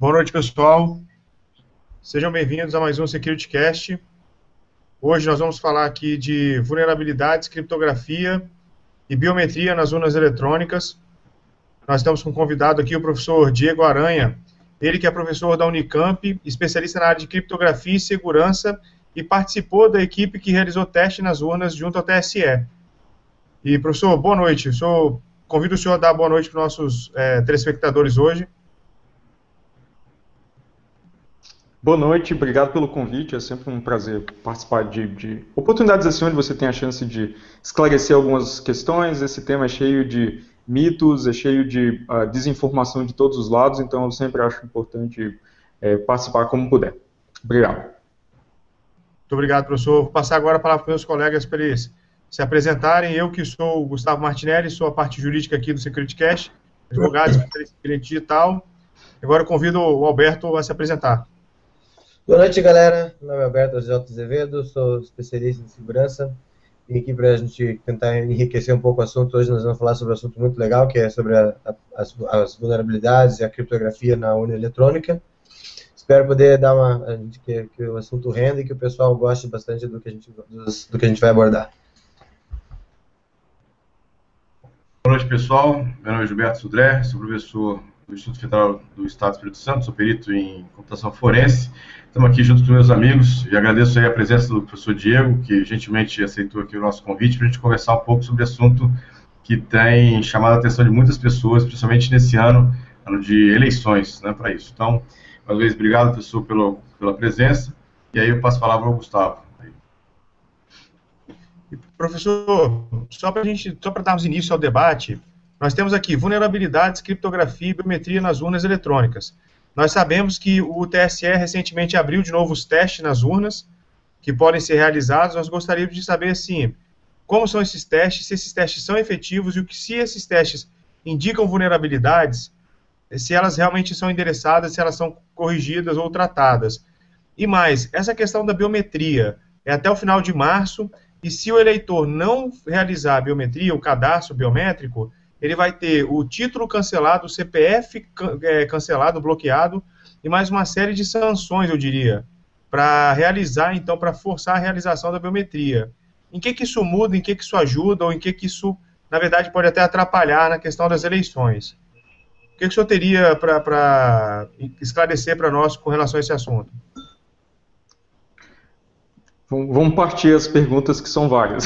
Boa noite, pessoal. Sejam bem-vindos a mais um SecurityCast. Hoje nós vamos falar aqui de vulnerabilidades, criptografia e biometria nas urnas eletrônicas. Nós estamos com um convidado aqui, o professor Diego Aranha, ele que é professor da Unicamp, especialista na área de criptografia e segurança e participou da equipe que realizou teste nas urnas junto ao TSE. E, professor, boa noite. Eu convido o senhor a dar boa noite para os nossos é, telespectadores hoje. Boa noite, obrigado pelo convite. É sempre um prazer participar de, de, oportunidades assim onde você tem a chance de esclarecer algumas questões. Esse tema é cheio de mitos, é cheio de uh, desinformação de todos os lados, então eu sempre acho importante é, participar como puder. Obrigado. Muito obrigado, professor. Vou passar agora a palavra para meus colegas para eles se apresentarem. Eu que sou o Gustavo Martinelli, sou a parte jurídica aqui do SecurityCast, advogado, especialista em cliente digital. Agora eu convido o Alberto a se apresentar. Boa noite, galera. Meu nome é Alberto J. Azevedo, sou especialista em segurança. Vim aqui para a gente tentar enriquecer um pouco o assunto. Hoje nós vamos falar sobre um assunto muito legal, que é sobre a, a, as, as, vulnerabilidades e a criptografia na urna eletrônica. Espero poder dar uma que, que, o assunto renda e que o pessoal goste bastante do que a gente, do que a gente vai abordar. Boa noite, pessoal. Meu nome é Gilberto Sudré, sou professor do Instituto Federal do Estado do Espírito Santo, sou perito em computação forense. Estamos aqui junto com meus amigos e agradeço a presença do professor Diego, que gentilmente aceitou aqui o nosso convite para a gente conversar um pouco sobre assunto que tem chamado a atenção de muitas pessoas, principalmente nesse ano, ano de eleições, né, para isso. Então, mais uma vez, obrigado, professor, pelo, pela presença. E aí eu passo a palavra ao Gustavo. Professor, só para gente, só para darmos início ao debate, nós temos aqui vulnerabilidades, criptografia e biometria nas urnas eletrônicas. Nós sabemos que o TSE recentemente abriu de novo os testes nas urnas, que podem ser realizados. Nós gostaríamos de saber, assim, como são esses testes, se esses testes são efetivos e o que se esses testes indicam vulnerabilidades, se elas realmente são endereçadas, se elas são corrigidas ou tratadas. E mais, essa questão da biometria é até o final de março, e se o eleitor não realizar a biometria, o cadastro biométrico, ele vai ter o título cancelado, o CPF é, cancelado, bloqueado, e mais uma série de sanções, eu diria, para realizar, então, para forçar a realização da biometria. Em que, que isso muda, em que, que isso ajuda, ou em que, que isso, na verdade, pode até atrapalhar na questão das eleições? O que, que o senhor teria para esclarecer para nós com relação a esse assunto? Vamos partir as perguntas que são várias.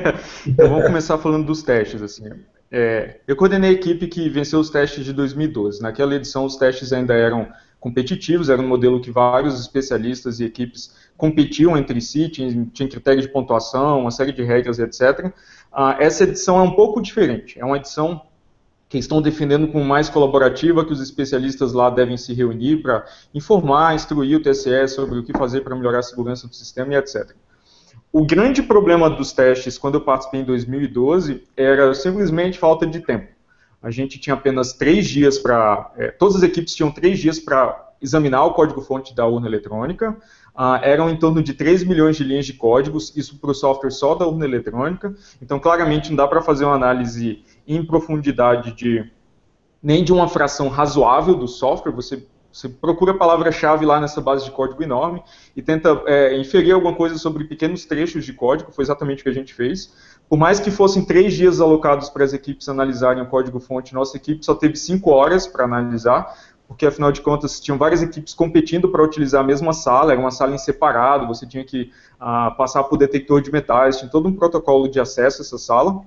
então vamos começar falando dos testes. Assim. É, eu coordenei a equipe que venceu os testes de 2012. Naquela edição os testes ainda eram competitivos, era um modelo que vários especialistas e equipes competiam entre si, tinha, tinha critério de pontuação, uma série de regras, etc. Ah, essa edição é um pouco diferente. É uma edição que estão defendendo como mais colaborativa, que os especialistas lá devem se reunir para informar, instruir o TSE sobre o que fazer para melhorar a segurança do sistema e etc. O grande problema dos testes, quando eu participei em 2012, era simplesmente falta de tempo. A gente tinha apenas três dias para. É, todas as equipes tinham três dias para examinar o código-fonte da urna eletrônica. Uh, eram em torno de 3 milhões de linhas de códigos, isso para o software só da urna eletrônica. Então, claramente, não dá para fazer uma análise em profundidade de nem de uma fração razoável do software. Você, você procura a palavra-chave lá nessa base de código enorme e tenta é, inferir alguma coisa sobre pequenos trechos de código. Foi exatamente o que a gente fez. Por mais que fossem três dias alocados para as equipes analisarem o código-fonte, nossa equipe só teve cinco horas para analisar, porque afinal de contas tinham várias equipes competindo para utilizar a mesma sala, era uma sala em separado, você tinha que ah, passar por detector de metais, tinha todo um protocolo de acesso a essa sala.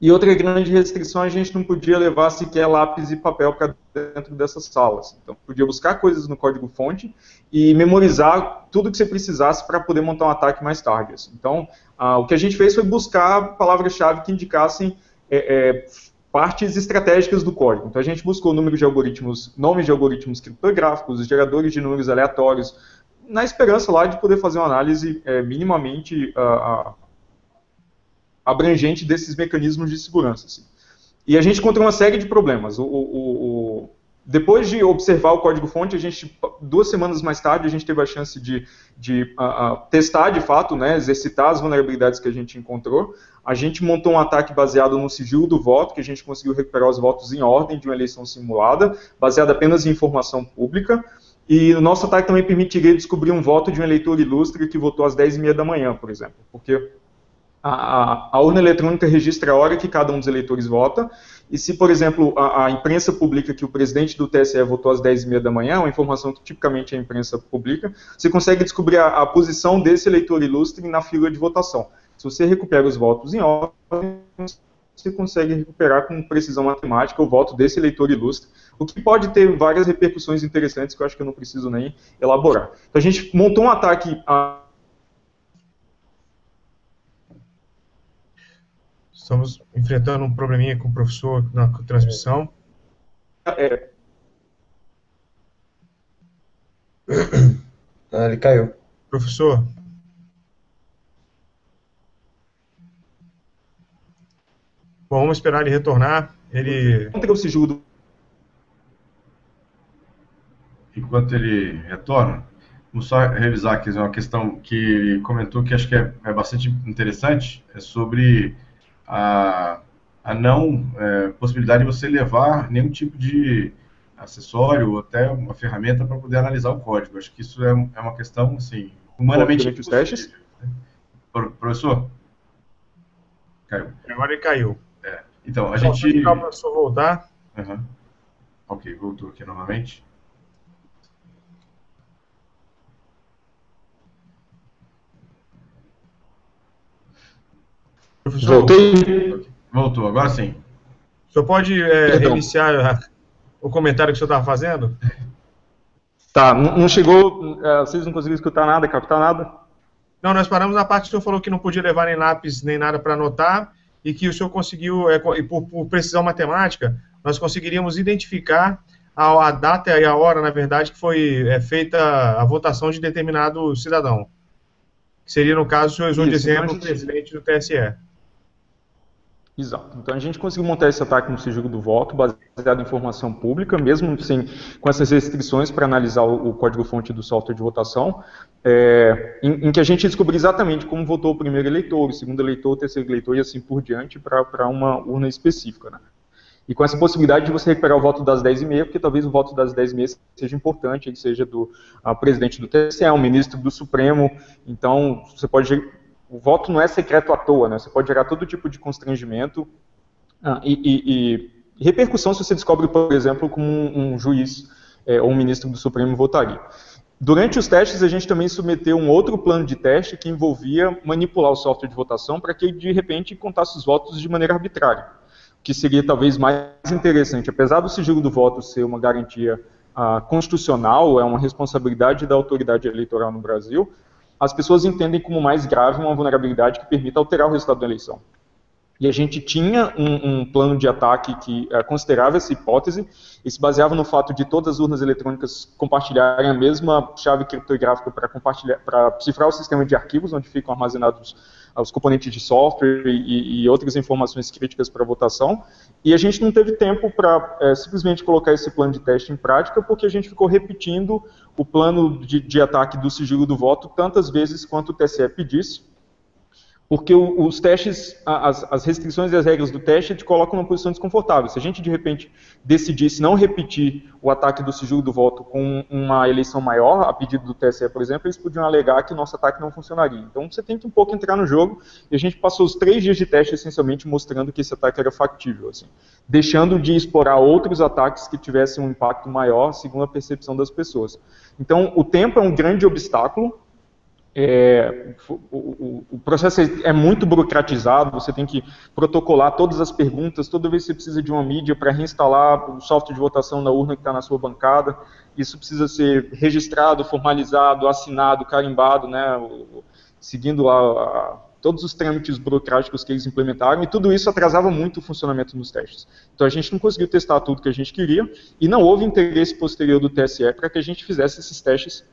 E outra grande restrição, a gente não podia levar sequer lápis e papel para dentro dessas salas. Então, podia buscar coisas no código-fonte e memorizar tudo que você precisasse para poder montar um ataque mais tarde. Assim. Então, ah, o que a gente fez foi buscar palavras-chave que indicassem é, é, partes estratégicas do código. Então a gente buscou número de algoritmos, nomes de algoritmos criptográficos, geradores de números aleatórios, na esperança lá de poder fazer uma análise é, minimamente uh, abrangente desses mecanismos de segurança. Assim. E a gente encontrou uma série de problemas. O, o, o, depois de observar o código-fonte, a gente, duas semanas mais tarde, a gente teve a chance de, de uh, uh, testar de fato, né, exercitar as vulnerabilidades que a gente encontrou. A gente montou um ataque baseado no sigilo do voto, que a gente conseguiu recuperar os votos em ordem de uma eleição simulada, baseado apenas em informação pública. E o nosso ataque também permitiria descobrir um voto de um eleitor ilustre que votou às 10h30 da manhã, por exemplo. Porque a, a, urna eletrônica registra a hora que cada um dos eleitores vota, e se, por exemplo, a, a imprensa publica que o presidente do TSE votou às 10h30 da manhã, uma informação que tipicamente a imprensa publica, você consegue descobrir a, a posição desse eleitor ilustre na fila de votação. Se você recupera os votos em ordem, você consegue recuperar com precisão matemática o voto desse eleitor ilustre, o que pode ter várias repercussões interessantes que eu acho que eu não preciso nem elaborar. Então a gente montou um ataque a Estamos enfrentando um probleminha com o professor na transmissão. É. Ah, ele caiu. Professor. Bom, vamos esperar ele retornar. Ele. Quanto é o sigilo Enquanto ele retorna, vamos só revisar aqui uma questão que ele comentou que acho que é, é bastante interessante, é sobre a, a não é, possibilidade de você levar nenhum tipo de acessório ou até uma ferramenta para poder analisar o código. Acho que isso é, é uma questão, assim, humanamente os testes? Professor? Caiu. Agora ele caiu. É. Então, a então, gente... Vou o professor voltar. Uhum. Ok, voltou aqui novamente. Professor, Voltei. Voltou, agora sim. O senhor pode é, reiniciar o comentário que o senhor estava fazendo? Tá, não chegou, é, vocês não conseguiram escutar nada, captar nada? Não, nós paramos na parte que o senhor falou que não podia levar nem lápis nem nada para anotar e que o senhor conseguiu, é, por, por, precisão matemática, nós conseguiríamos identificar a, a, data e a hora, na verdade, que foi é, feita a votação de determinado cidadão. Que seria, no caso, o senhor usou de exemplo o presidente do TSE. Exato. Então a gente conseguiu montar esse ataque no sigilo do voto baseado em informação pública, mesmo sem, com essas restrições para analisar o, o código-fonte do software de votação, é, em, em, que a gente descobriu exatamente como votou o primeiro eleitor, o segundo eleitor, o terceiro eleitor e assim por diante para uma urna específica. Né? E com essa possibilidade de você recuperar o voto das 10h30, porque talvez o voto das 10h30 seja importante, ele seja do presidente do TSE, um ministro do Supremo, então você pode o voto não é secreto à toa, né? Você pode gerar todo tipo de constrangimento ah, e, e, e, repercussão se você descobre, por exemplo, como um, um juiz é, ou um ministro do Supremo votaria. Durante os testes, a gente também submeteu um outro plano de teste que envolvia manipular o software de votação para que ele, de repente, contasse os votos de maneira arbitrária, que seria talvez mais interessante. Apesar do sigilo do voto ser uma garantia ah, constitucional, é uma responsabilidade da autoridade eleitoral no Brasil, as pessoas entendem como mais grave uma vulnerabilidade que permita alterar o resultado da eleição. E a gente tinha um, um plano de ataque que uh, considerava essa hipótese e se baseava no fato de todas as urnas eletrônicas compartilharem a mesma chave criptográfica para cifrar o sistema de arquivos onde ficam armazenados os componentes de software e, e outras informações críticas para votação. E a gente não teve tempo para é, simplesmente colocar esse plano de teste em prática, porque a gente ficou repetindo o plano de, de ataque do sigilo do voto tantas vezes quanto o TSE pedisse porque os testes, as, as, restrições e as regras do teste te colocam numa posição desconfortável. Se a gente, de repente, decidisse não repetir o ataque do sigilo do voto com uma eleição maior, a pedido do TSE, por exemplo, eles podiam alegar que o nosso ataque não funcionaria. Então, você tem que um pouco entrar no jogo, e a gente passou os três dias de teste, essencialmente, mostrando que esse ataque era factível, assim, deixando de explorar outros ataques que tivessem um impacto maior, segundo a percepção das pessoas. Então, o tempo é um grande obstáculo, é, o, o, processo é muito burocratizado, você tem que protocolar todas as perguntas, toda vez que você precisa de uma mídia para reinstalar o software de votação na urna que está na sua bancada, isso precisa ser registrado, formalizado, assinado, carimbado, né, seguindo a, a, todos os trâmites burocráticos que eles implementaram, e tudo isso atrasava muito o funcionamento dos testes. Então a gente não conseguiu testar tudo que a gente queria, e não houve interesse posterior do TSE para que a gente fizesse esses testes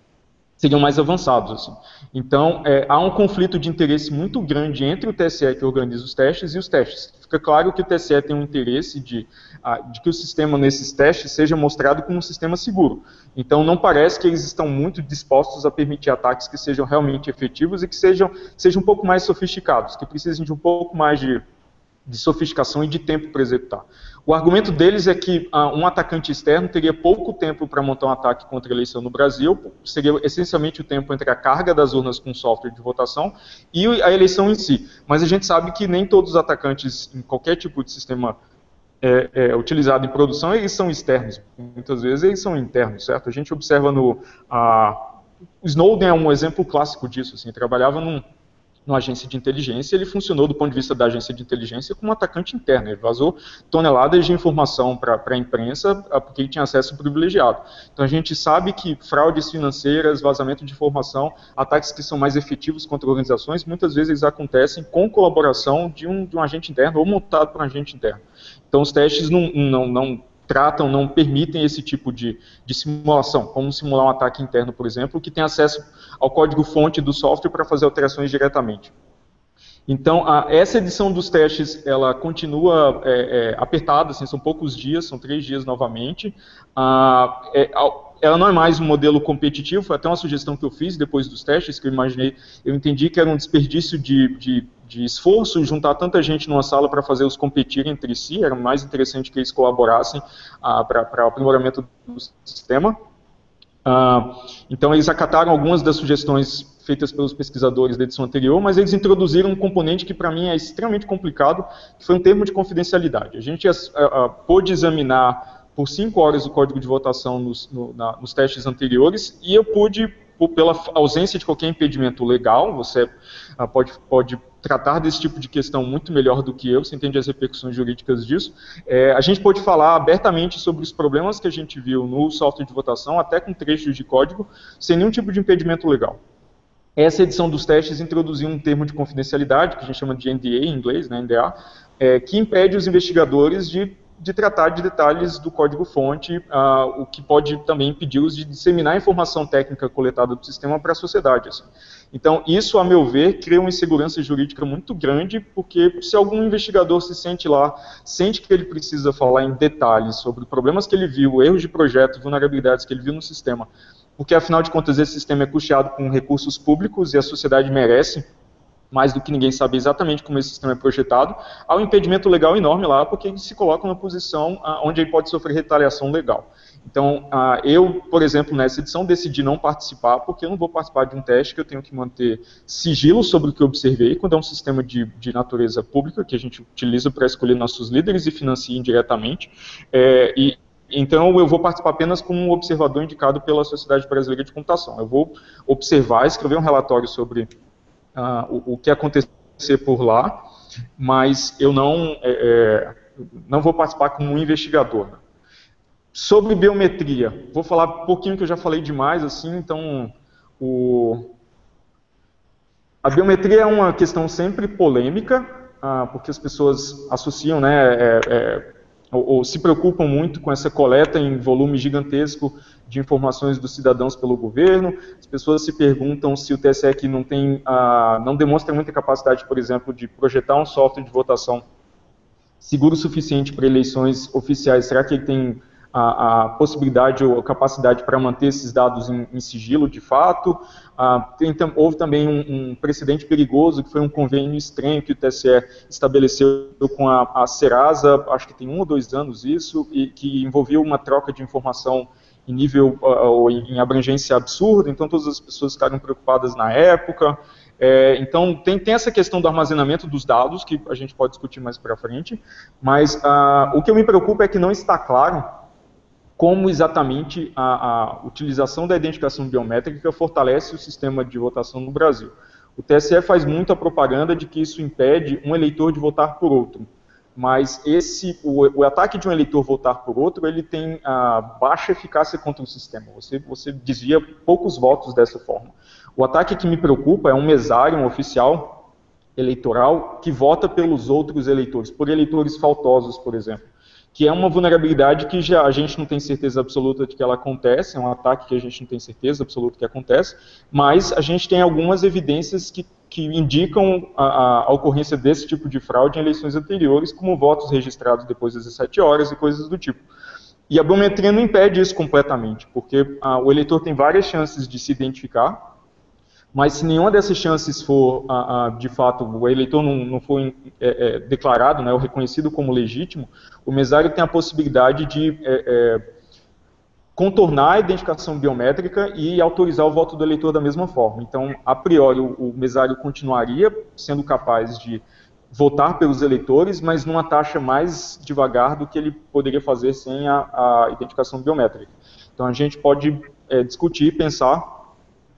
seriam mais avançados. Assim. Então, é, há um conflito de interesse muito grande entre o TSE, que organiza os testes, e os testes. Fica claro que o TSE tem um interesse de, de que o sistema nesses testes seja mostrado como um sistema seguro. Então, não parece que eles estão muito dispostos a permitir ataques que sejam realmente efetivos e que sejam, sejam um pouco mais sofisticados, que precisem de um pouco mais de, de sofisticação e de tempo para executar. O argumento deles é que ah, um atacante externo teria pouco tempo para montar um ataque contra a eleição no Brasil, seria essencialmente o tempo entre a carga das urnas com software de votação e a eleição em si. Mas a gente sabe que nem todos os atacantes em qualquer tipo de sistema é, é, utilizado em produção, eles são externos. Muitas vezes eles são internos, certo? A gente observa no... Snowden é um exemplo clássico disso, assim, trabalhava num, numa agência de inteligência, ele funcionou do ponto de vista da agência de inteligência como um atacante interno. Ele vazou toneladas de informação para a imprensa ah, porque ele tinha acesso privilegiado. Então a gente sabe que fraudes financeiras, vazamento de informação, ataques que são mais efetivos contra organizações, muitas vezes acontecem com colaboração de um, de um agente interno ou montado por um agente interno. Então os testes não, não, não tratam, não permitem esse tipo de, de, simulação, como simular um ataque interno, por exemplo, que tem acesso ao código-fonte do software para fazer alterações diretamente. Então, a, essa edição dos testes, ela continua é, é, apertada, assim, são poucos dias, são três dias novamente. Ah, é, ela não é mais um modelo competitivo, foi até uma sugestão que eu fiz depois dos testes, que eu imaginei, eu entendi que era um desperdício de, de, de esforço juntar tanta gente numa sala para fazer os competirem entre si, era mais interessante que eles colaborassem ah, para o aprimoramento do sistema. Ah, então eles acataram algumas das sugestões feitas pelos pesquisadores da edição anterior, mas eles introduziram um componente que para mim é extremamente complicado, que foi um termo de confidencialidade. A gente pôde examinar por cinco horas o código de votação nos, no, na, nos testes anteriores e eu pude, pela ausência de qualquer impedimento legal, você uh, pode, pode tratar desse tipo de questão muito melhor do que eu, você entende as repercussões jurídicas disso. É, a gente pode falar abertamente sobre os problemas que a gente viu no software de votação, até com trechos de código, sem nenhum tipo de impedimento legal. Essa edição dos testes introduziu um termo de confidencialidade, que a gente chama de NDA em inglês, né, NDA, é, que impede os investigadores de de tratar de detalhes do código-fonte, uh, o que pode também impedi-los de disseminar a informação técnica coletada do sistema para a sociedade. Assim. Então, isso, a meu ver, cria uma insegurança jurídica muito grande, porque se algum investigador se sente lá, sente que ele precisa falar em detalhes sobre problemas que ele viu, erros de projeto, vulnerabilidades que ele viu no sistema, porque, afinal de contas, esse sistema é custeado com recursos públicos e a sociedade merece mais do que ninguém sabe exatamente como esse sistema é projetado, há um impedimento legal enorme lá, porque ele se coloca numa posição ah, onde ele pode sofrer retaliação legal. Então, ah, eu, por exemplo, nessa edição decidi não participar, porque eu não vou participar de um teste que eu tenho que manter sigilo sobre o que eu observei, quando é um sistema de, de natureza pública, que a gente utiliza para escolher nossos líderes e financia indiretamente, é, e, então, eu vou participar apenas como um observador indicado pela Sociedade Brasileira de Computação. Eu vou observar, escrever um relatório sobre o, o, que acontecer por lá, mas eu não, é, é, não vou participar como um investigador. Sobre biometria, vou falar um pouquinho que eu já falei demais, assim, então o, a biometria é uma questão sempre polêmica, ah, porque as pessoas associam, né, é, é, ou, ou, se preocupam muito com essa coleta em volume gigantesco de informações dos cidadãos pelo governo. As pessoas se perguntam se o TSE aqui não tem, ah, não demonstra muita capacidade, por exemplo, de projetar um software de votação seguro o suficiente para eleições oficiais. Será que ele tem a, a possibilidade ou a capacidade para manter esses dados em, em sigilo de fato? Ah, tem, houve também um, um, precedente perigoso, que foi um convênio estranho que o TSE estabeleceu com a, a Serasa, acho que tem um ou dois anos isso, e que envolveu uma troca de informação em nível uh, ou em abrangência absurda, então todas as pessoas ficaram preocupadas na época. É, então tem, tem, essa questão do armazenamento dos dados, que a gente pode discutir mais para frente, mas uh, o que eu me preocupa é que não está claro como exatamente a, a utilização da identificação biométrica fortalece o sistema de votação no Brasil. O TSE faz muita propaganda de que isso impede um eleitor de votar por outro mas esse o, o, ataque de um eleitor votar por outro, ele tem a baixa eficácia contra o sistema. Você, você desvia poucos votos dessa forma. O ataque que me preocupa é um mesário, um oficial eleitoral, que vota pelos outros eleitores, por eleitores faltosos, por exemplo. Que é uma vulnerabilidade que já a gente não tem certeza absoluta de que ela acontece, é um ataque que a gente não tem certeza absoluta que acontece, mas a gente tem algumas evidências que, que indicam a, a, ocorrência desse tipo de fraude em eleições anteriores, como votos registrados depois das 17 horas e coisas do tipo. E a biometria não impede isso completamente, porque a, o eleitor tem várias chances de se identificar, mas se nenhuma dessas chances for, ah, ah, de fato, o eleitor não, não for é, é, declarado, né, ou reconhecido como legítimo, o mesário tem a possibilidade de é, é, contornar a identificação biométrica e autorizar o voto do eleitor da mesma forma. Então, a priori, o, o mesário continuaria sendo capaz de votar pelos eleitores, mas numa taxa mais devagar do que ele poderia fazer sem a, a identificação biométrica. Então, a gente pode é, discutir, pensar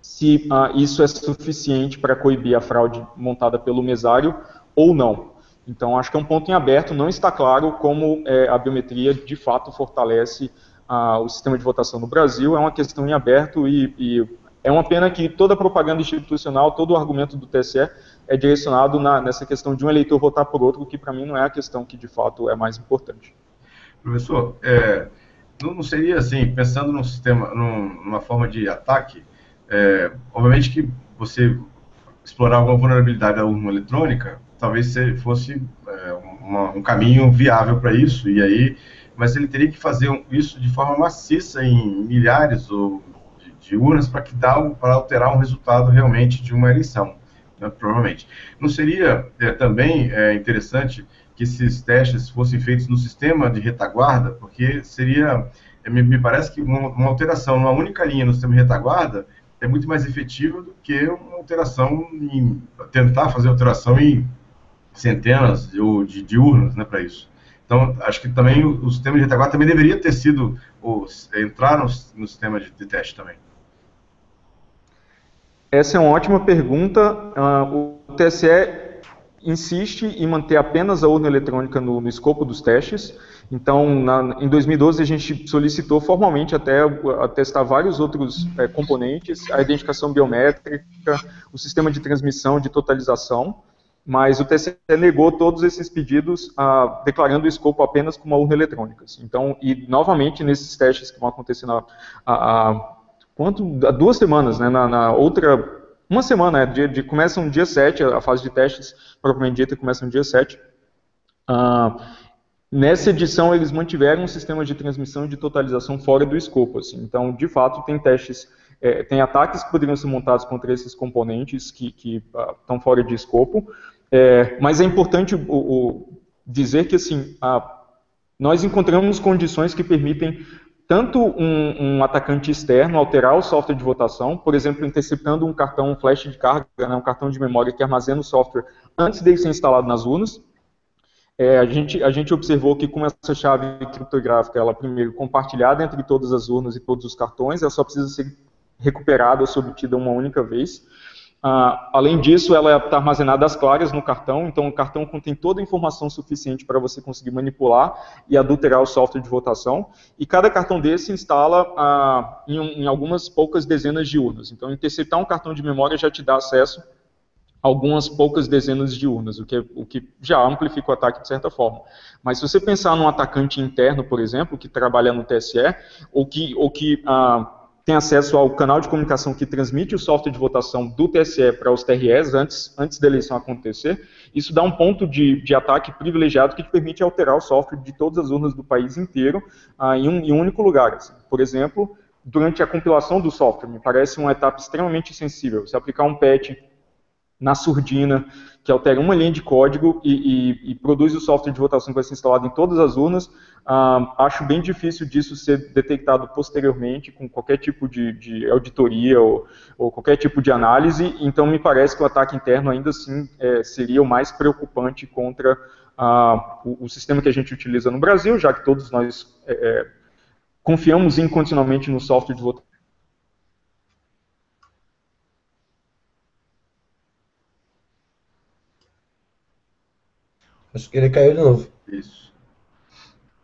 se ah, isso é suficiente para coibir a fraude montada pelo mesário ou não. Então, acho que é um ponto em aberto, não está claro como é, a biometria de fato fortalece ah, o sistema de votação no Brasil, é uma questão em aberto e, e, é uma pena que toda a propaganda institucional, todo o argumento do TSE é direcionado na, nessa questão de um eleitor votar por outro, que para mim não é a questão que de fato é mais importante. Professor, é, não seria assim, pensando num sistema, numa forma de ataque, é, obviamente que você explorar alguma vulnerabilidade da urna eletrônica, talvez fosse é, uma, um caminho viável para isso, e aí, mas ele teria que fazer isso de forma maciça em milhares ou de, de urnas para que dá para alterar um resultado realmente de uma eleição, né, provavelmente. Não seria é, também é, interessante que esses testes fossem feitos no sistema de retaguarda, porque seria, é, me, me parece que uma, uma alteração numa única linha no sistema de retaguarda é muito mais efetiva do que uma alteração em tentar fazer alteração em centenas de, de, urnas, né, para isso. Então, acho que também o, o, sistema de retaguarda também deveria ter sido o, entrar no, no sistema de, de, teste também. Essa é uma ótima pergunta. Uh, o TSE insiste em manter apenas a urna eletrônica no, no escopo dos testes. Então, na, em 2012, a gente solicitou formalmente até a testar vários outros é, componentes, a identificação biométrica, o sistema de transmissão de totalização, mas o TSE negou todos esses pedidos, ah, declarando o escopo apenas como uma urna eletrônica. Então, e novamente, nesses testes que vão acontecer na, a, a, quanto, há duas semanas, né, na, na outra uma semana, né, de, de, começa no dia 7, a fase de testes, propriamente dita, começa no dia 7. Uh, nessa edição, eles mantiveram um sistema de transmissão e de totalização fora do escopo. Assim. Então, de fato, tem testes, é, tem ataques que poderiam ser montados contra esses componentes que, que uh, estão fora de escopo. É, mas é importante o, o, dizer que assim, a, nós encontramos condições que permitem tanto um, um, atacante externo alterar o software de votação, por exemplo, interceptando um cartão flash de carga, né, um cartão de memória que armazena o software antes dele ser instalado nas urnas. É, a, gente, a gente observou que com essa chave criptográfica, ela primeiro compartilhada entre todas as urnas e todos os cartões, ela só precisa ser recuperada ou obtida uma única vez. Ah, além disso, ela está armazenada às claras no cartão, então o cartão contém toda a informação suficiente para você conseguir manipular e adulterar o software de votação. E cada cartão desse instala ah, em, em, algumas poucas dezenas de urnas. Então, interceptar um cartão de memória já te dá acesso algumas poucas dezenas de urnas, o que, o que já amplifica o ataque de certa forma. Mas se você pensar num atacante interno, por exemplo, que trabalha no TSE, ou que, ou que ah, tem acesso ao canal de comunicação que transmite o software de votação do TSE para os TREs antes, antes da eleição acontecer. Isso dá um ponto de, de ataque privilegiado que te permite alterar o software de todas as urnas do país inteiro ah, em, um, em, um, único lugar. Assim. Por exemplo, durante a compilação do software, me parece uma etapa extremamente sensível. Se aplicar um patch na surdina, que altera uma linha de código e, e, e, produz o software de votação que vai ser instalado em todas as urnas. Ah, acho bem difícil disso ser detectado posteriormente com qualquer tipo de, de auditoria ou, ou, qualquer tipo de análise. Então, me parece que o ataque interno ainda assim é, seria o mais preocupante contra ah, o, o, sistema que a gente utiliza no Brasil, já que todos nós é, é confiamos incondicionalmente no software de votação Acho que ele caiu de novo. Isso.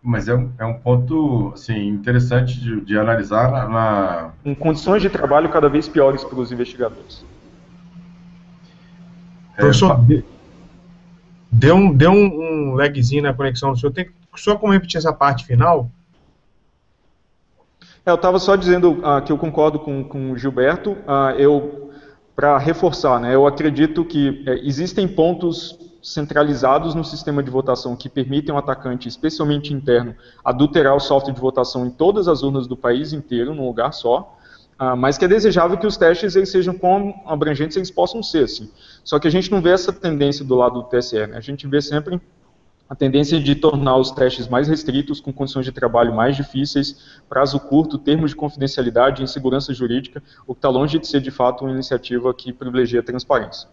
Mas é, é um ponto assim, interessante de, de analisar na, na, Em condições de trabalho cada vez piores para os investigadores. É, Professor, deu um, deu um, um lagzinho na conexão do senhor. Tem, só como repetir essa parte final. É, eu estava só dizendo uh, que eu concordo com, com o Gilberto. Uh, eu, para reforçar, né, eu acredito que é, existem pontos centralizados no sistema de votação que permitem um atacante, especialmente interno, adulterar o software de votação em todas as urnas do país inteiro, num lugar só. Uh, mas que é desejável que os testes eles sejam quão abrangentes eles possam ser. Assim. Só que a gente não vê essa tendência do lado do TSE. Né? A gente vê sempre a tendência de tornar os testes mais restritos, com condições de trabalho mais difíceis, prazo curto, termos de confidencialidade e insegurança jurídica, o que está longe de ser, de fato, uma iniciativa que privilegia a transparência.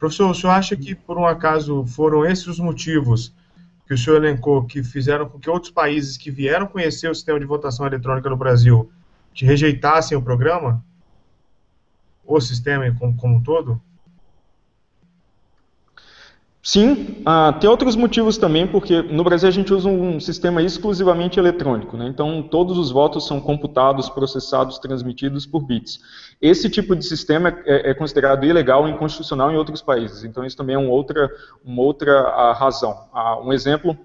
Professor, o senhor acha que, por um acaso, foram esses os motivos que o senhor elencou que fizeram com que outros países que vieram conhecer o sistema de votação eletrônica no Brasil te rejeitassem o programa? O sistema como, como um todo? Sim, ah, tem outros motivos também, porque no Brasil a gente usa um sistema exclusivamente eletrônico, né? então todos os votos são computados, processados, transmitidos por bits. Esse tipo de sistema é, é considerado ilegal e inconstitucional em outros países, então isso também é uma outra, uma outra ah, razão. Ah, um exemplo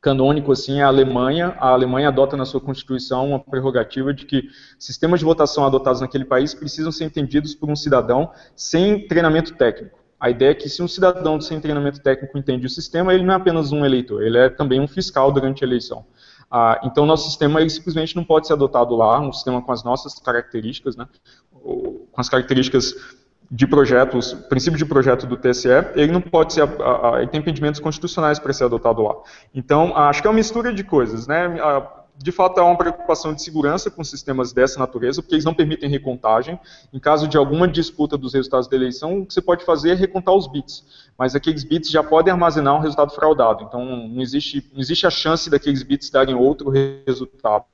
canônico assim é a Alemanha. A Alemanha adota na sua constituição uma prerrogativa de que sistemas de votação adotados naquele país precisam ser entendidos por um cidadão sem treinamento técnico. A ideia é que se um cidadão sem treinamento técnico entende o sistema, ele não é apenas um eleitor, ele é também um fiscal durante a eleição. Ah, então, nosso sistema ele simplesmente não pode ser adotado lá, um sistema com as nossas características, né, com as características de projetos, princípio de projeto do TSE, ele não pode ser, ele tem impedimentos constitucionais para ser adotado lá. Então, acho que é uma mistura de coisas, né, de fato há uma preocupação de segurança com sistemas dessa natureza, porque eles não permitem recontagem. Em caso de alguma disputa dos resultados da eleição, o que você pode fazer é recontar os bits. Mas aqueles bits já podem armazenar um resultado fraudado. Então não existe, não existe a chance daqueles bits darem outro resultado.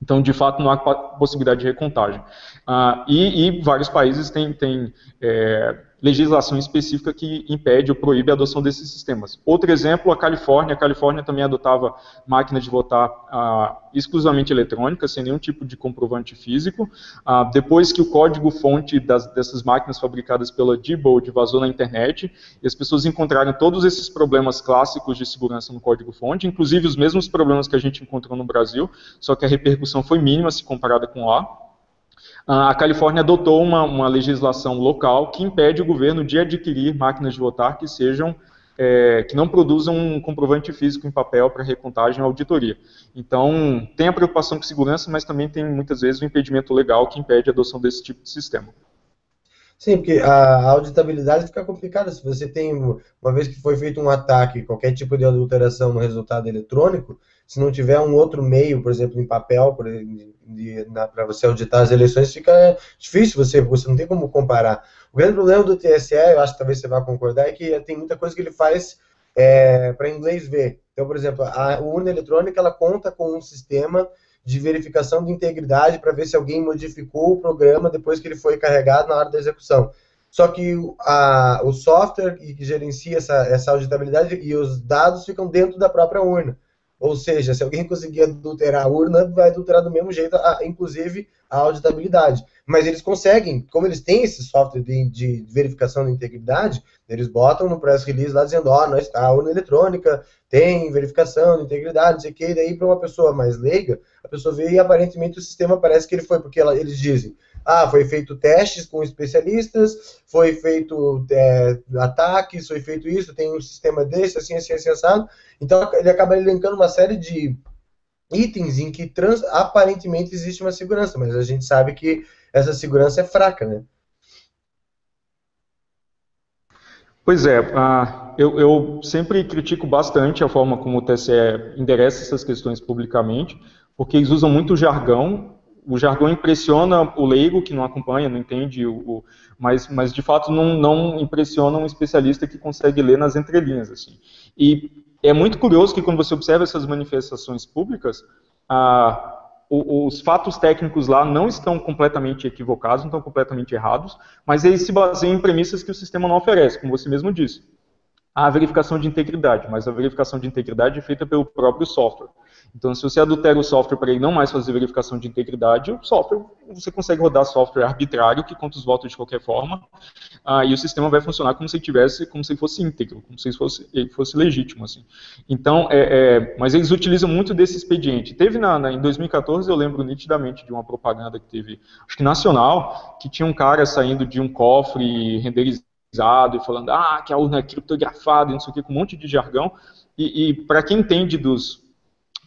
Então, de fato, não há possibilidade de recontagem. Ah, e, e, vários países têm, têm é, legislação específica que impede ou proíbe a adoção desses sistemas. Outro exemplo, a Califórnia. A Califórnia também adotava máquinas de votar ah, exclusivamente eletrônicas, sem nenhum tipo de comprovante físico. Ah, depois que o código-fonte dessas máquinas fabricadas pela Diebold vazou na internet, e as pessoas encontraram todos esses problemas clássicos de segurança no código-fonte, inclusive os mesmos problemas que a gente encontrou no Brasil, só que a repercussão foi mínima se comparada com lá a Califórnia adotou uma, uma, legislação local que impede o governo de adquirir máquinas de votar que sejam é, que não produzam um comprovante físico em papel para recontagem ou auditoria. Então, tem a preocupação com segurança, mas também tem muitas vezes o um impedimento legal que impede a adoção desse tipo de sistema. Sim, porque a auditabilidade fica complicada. Se você tem, uma vez que foi feito um ataque, qualquer tipo de adulteração no resultado eletrônico, se não tiver um outro meio, por exemplo, em papel, para você auditar as eleições, fica difícil, você, você não tem como comparar. O grande problema do TSE, eu acho que talvez você vá concordar, é que tem muita coisa que ele faz é, para inglês ver. Então, por exemplo, a urna eletrônica ela conta com um sistema de verificação de integridade para ver se alguém modificou o programa depois que ele foi carregado na hora da execução. Só que a, o software que gerencia essa, essa auditabilidade e os dados ficam dentro da própria urna. Ou seja, se alguém conseguir adulterar a urna, vai adulterar do mesmo jeito, a, inclusive a auditabilidade. Mas eles conseguem, como eles têm esse software de, de verificação de integridade, eles botam no press release lá dizendo, ó, oh, a urna eletrônica tem verificação de integridade, não sei o que, e daí para uma pessoa mais leiga, a pessoa vê e aparentemente o sistema parece que ele foi, porque ela, eles dizem, ah, foi feito testes com especialistas, foi feito é, ataques, foi feito isso, tem um sistema desse, assim, assim, assim, assado. Então ele acaba elencando uma série de itens em que trans, aparentemente existe uma segurança, mas a gente sabe que essa segurança é fraca, né? Pois é, uh, eu, eu, sempre critico bastante a forma como o TSE endereça essas questões publicamente, porque eles usam muito jargão o jargão impressiona o leigo que não acompanha, não entende, o, o, mas, mas de fato não, não impressiona um especialista que consegue ler nas entrelinhas. Assim. E é muito curioso que quando você observa essas manifestações públicas, ah, os fatos técnicos lá não estão completamente equivocados, não estão completamente errados, mas eles se baseiam em premissas que o sistema não oferece, como você mesmo disse. A verificação de integridade, mas a verificação de integridade é feita pelo próprio software. Então, se você adultera o software para ele não mais fazer verificação de integridade, o software, você consegue rodar software arbitrário que conta os votos de qualquer forma, ah, e o sistema vai funcionar como se tivesse, como se fosse íntegro, como se fosse, ele fosse legítimo, assim. Então, é, é, mas eles utilizam muito desse expediente. Teve na, na, em 2014, eu lembro nitidamente de uma propaganda que teve, acho que nacional, que tinha um cara saindo de um cofre renderizado e falando ah, que a urna é criptografada, não sei o que, com um monte de jargão. E, e para quem entende dos,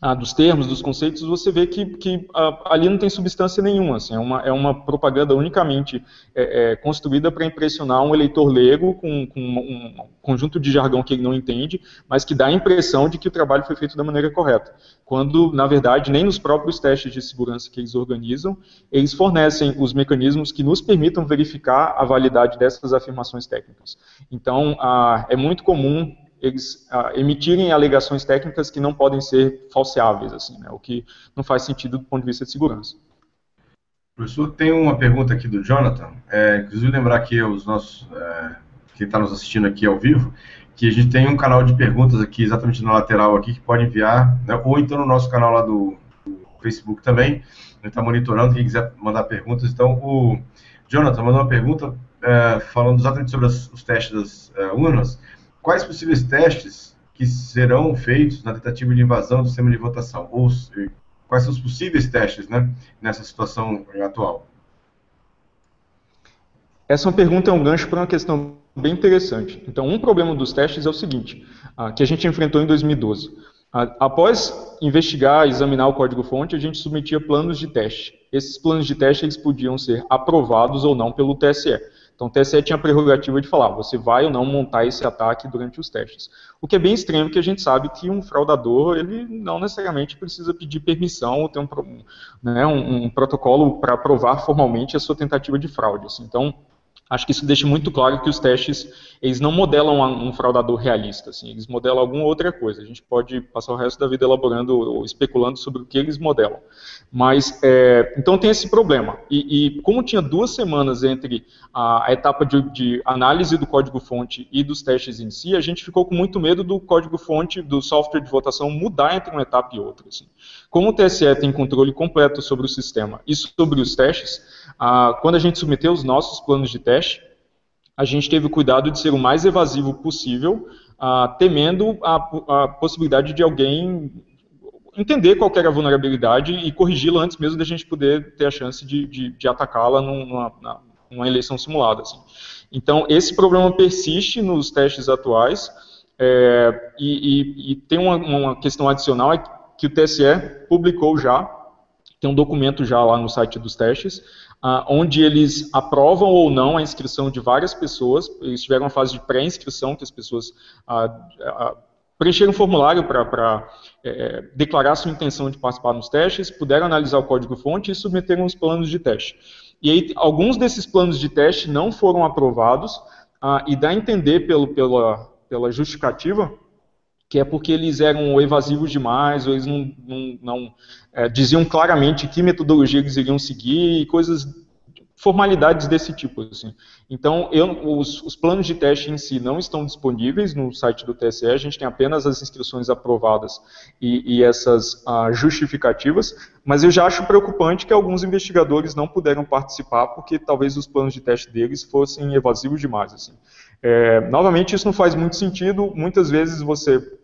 ah, dos termos, dos conceitos, você vê que, que ah, ali não tem substância nenhuma. Assim, é, uma, é uma propaganda unicamente é, é, construída para impressionar um eleitor leigo com, com, um conjunto de jargão que ele não entende, mas que dá a impressão de que o trabalho foi feito da maneira correta. Quando, na verdade, nem nos próprios testes de segurança que eles organizam, eles fornecem os mecanismos que nos permitam verificar a validade dessas afirmações técnicas. Então, ah, é muito comum eles ah, emitirem alegações técnicas que não podem ser falseáveis, assim, né, o que não faz sentido do ponto de vista de segurança. Professor, tem uma pergunta aqui do Jonathan. É, inclusive lembrar aqui os nossos, é, quem está nos assistindo aqui ao vivo, que a gente tem um canal de perguntas aqui, exatamente na lateral aqui, que pode enviar, né, ou então no nosso canal lá do, do Facebook também. A gente está monitorando, quem quiser mandar perguntas. Então, o Jonathan mandou uma pergunta é, falando exatamente sobre as, os testes das é, urnas quais possíveis testes que serão feitos na tentativa de invasão do sistema de votação? Ou quais são os possíveis testes né, nessa situação atual? Essa é pergunta é um gancho para uma questão bem interessante. Então, um problema dos testes é o seguinte, uh, que a gente enfrentou em 2012. Uh, após investigar, examinar o código-fonte, a gente submetia planos de teste. Esses planos de teste eles podiam ser aprovados ou não pelo TSE. Então o TSE tinha a prerrogativa de falar, você vai ou não montar esse ataque durante os testes. O que é bem extremo, porque a gente sabe que um fraudador, ele não necessariamente precisa pedir permissão ou ter um, né, um, um protocolo para aprovar formalmente a sua tentativa de fraude. Assim. Então, acho que isso deixa muito claro que os testes, eles não modelam um fraudador realista, assim, eles modelam alguma outra coisa. A gente pode passar o resto da vida elaborando ou especulando sobre o que eles modelam. Mas, é, então tem esse problema. E, e, como tinha duas semanas entre a, a etapa de, de, análise do código-fonte e dos testes em si, a gente ficou com muito medo do código-fonte, do software de votação mudar entre uma etapa e outra. Assim. Como o TSE tem controle completo sobre o sistema e sobre os testes, ah, quando a gente submeteu os nossos planos de teste, a gente teve o cuidado de ser o mais evasivo possível, ah, temendo a, a, possibilidade de alguém entender qual era a vulnerabilidade e corrigi-la antes mesmo da gente poder ter a chance de, de, de atacá-la numa, numa, eleição simulada. Assim. Então, esse problema persiste nos testes atuais, é, e, e, e, tem uma, uma questão adicional, é que o TSE publicou já, tem um documento já lá no site dos testes, Uh, onde eles aprovam ou não a inscrição de várias pessoas. Eles tiveram uma fase de pré-inscrição, que as pessoas uh, uh, preencheram um formulário para é, declarar sua intenção de participar nos testes, puderam analisar o código-fonte e submeteram os planos de teste. E aí, alguns desses planos de teste não foram aprovados, e dá a entender pelo, pela, pela justificativa que é porque eles eram evasivos demais, ou eles não, não, não é, diziam claramente que metodologia eles iriam seguir, e coisas, formalidades desse tipo. Assim. Então, eu, os, os, planos de teste em si não estão disponíveis no site do TSE, a gente tem apenas as inscrições aprovadas e, e essas ah, justificativas, mas eu já acho preocupante que alguns investigadores não puderam participar, porque talvez os planos de teste deles fossem evasivos demais. Assim. É, novamente, isso não faz muito sentido, muitas vezes você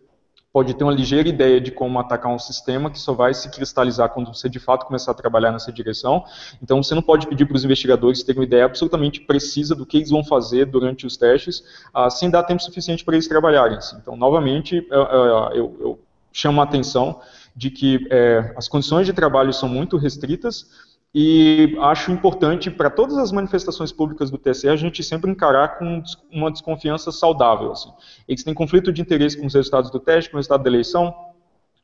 pode ter uma ligeira ideia de como atacar um sistema que só vai se cristalizar quando você de fato começar a trabalhar nessa direção. Então você não pode pedir para os investigadores terem uma ideia absolutamente precisa do que eles vão fazer durante os testes, uh, sem dar tempo suficiente para eles trabalharem. Então, novamente, eu, eu, eu chamo a atenção de que é, as condições de trabalho são muito restritas, e acho importante para todas as manifestações públicas do TSE a gente sempre encarar com uma desconfiança saudável. Assim. Eles têm conflito de interesse com os resultados do teste, com o resultado da eleição,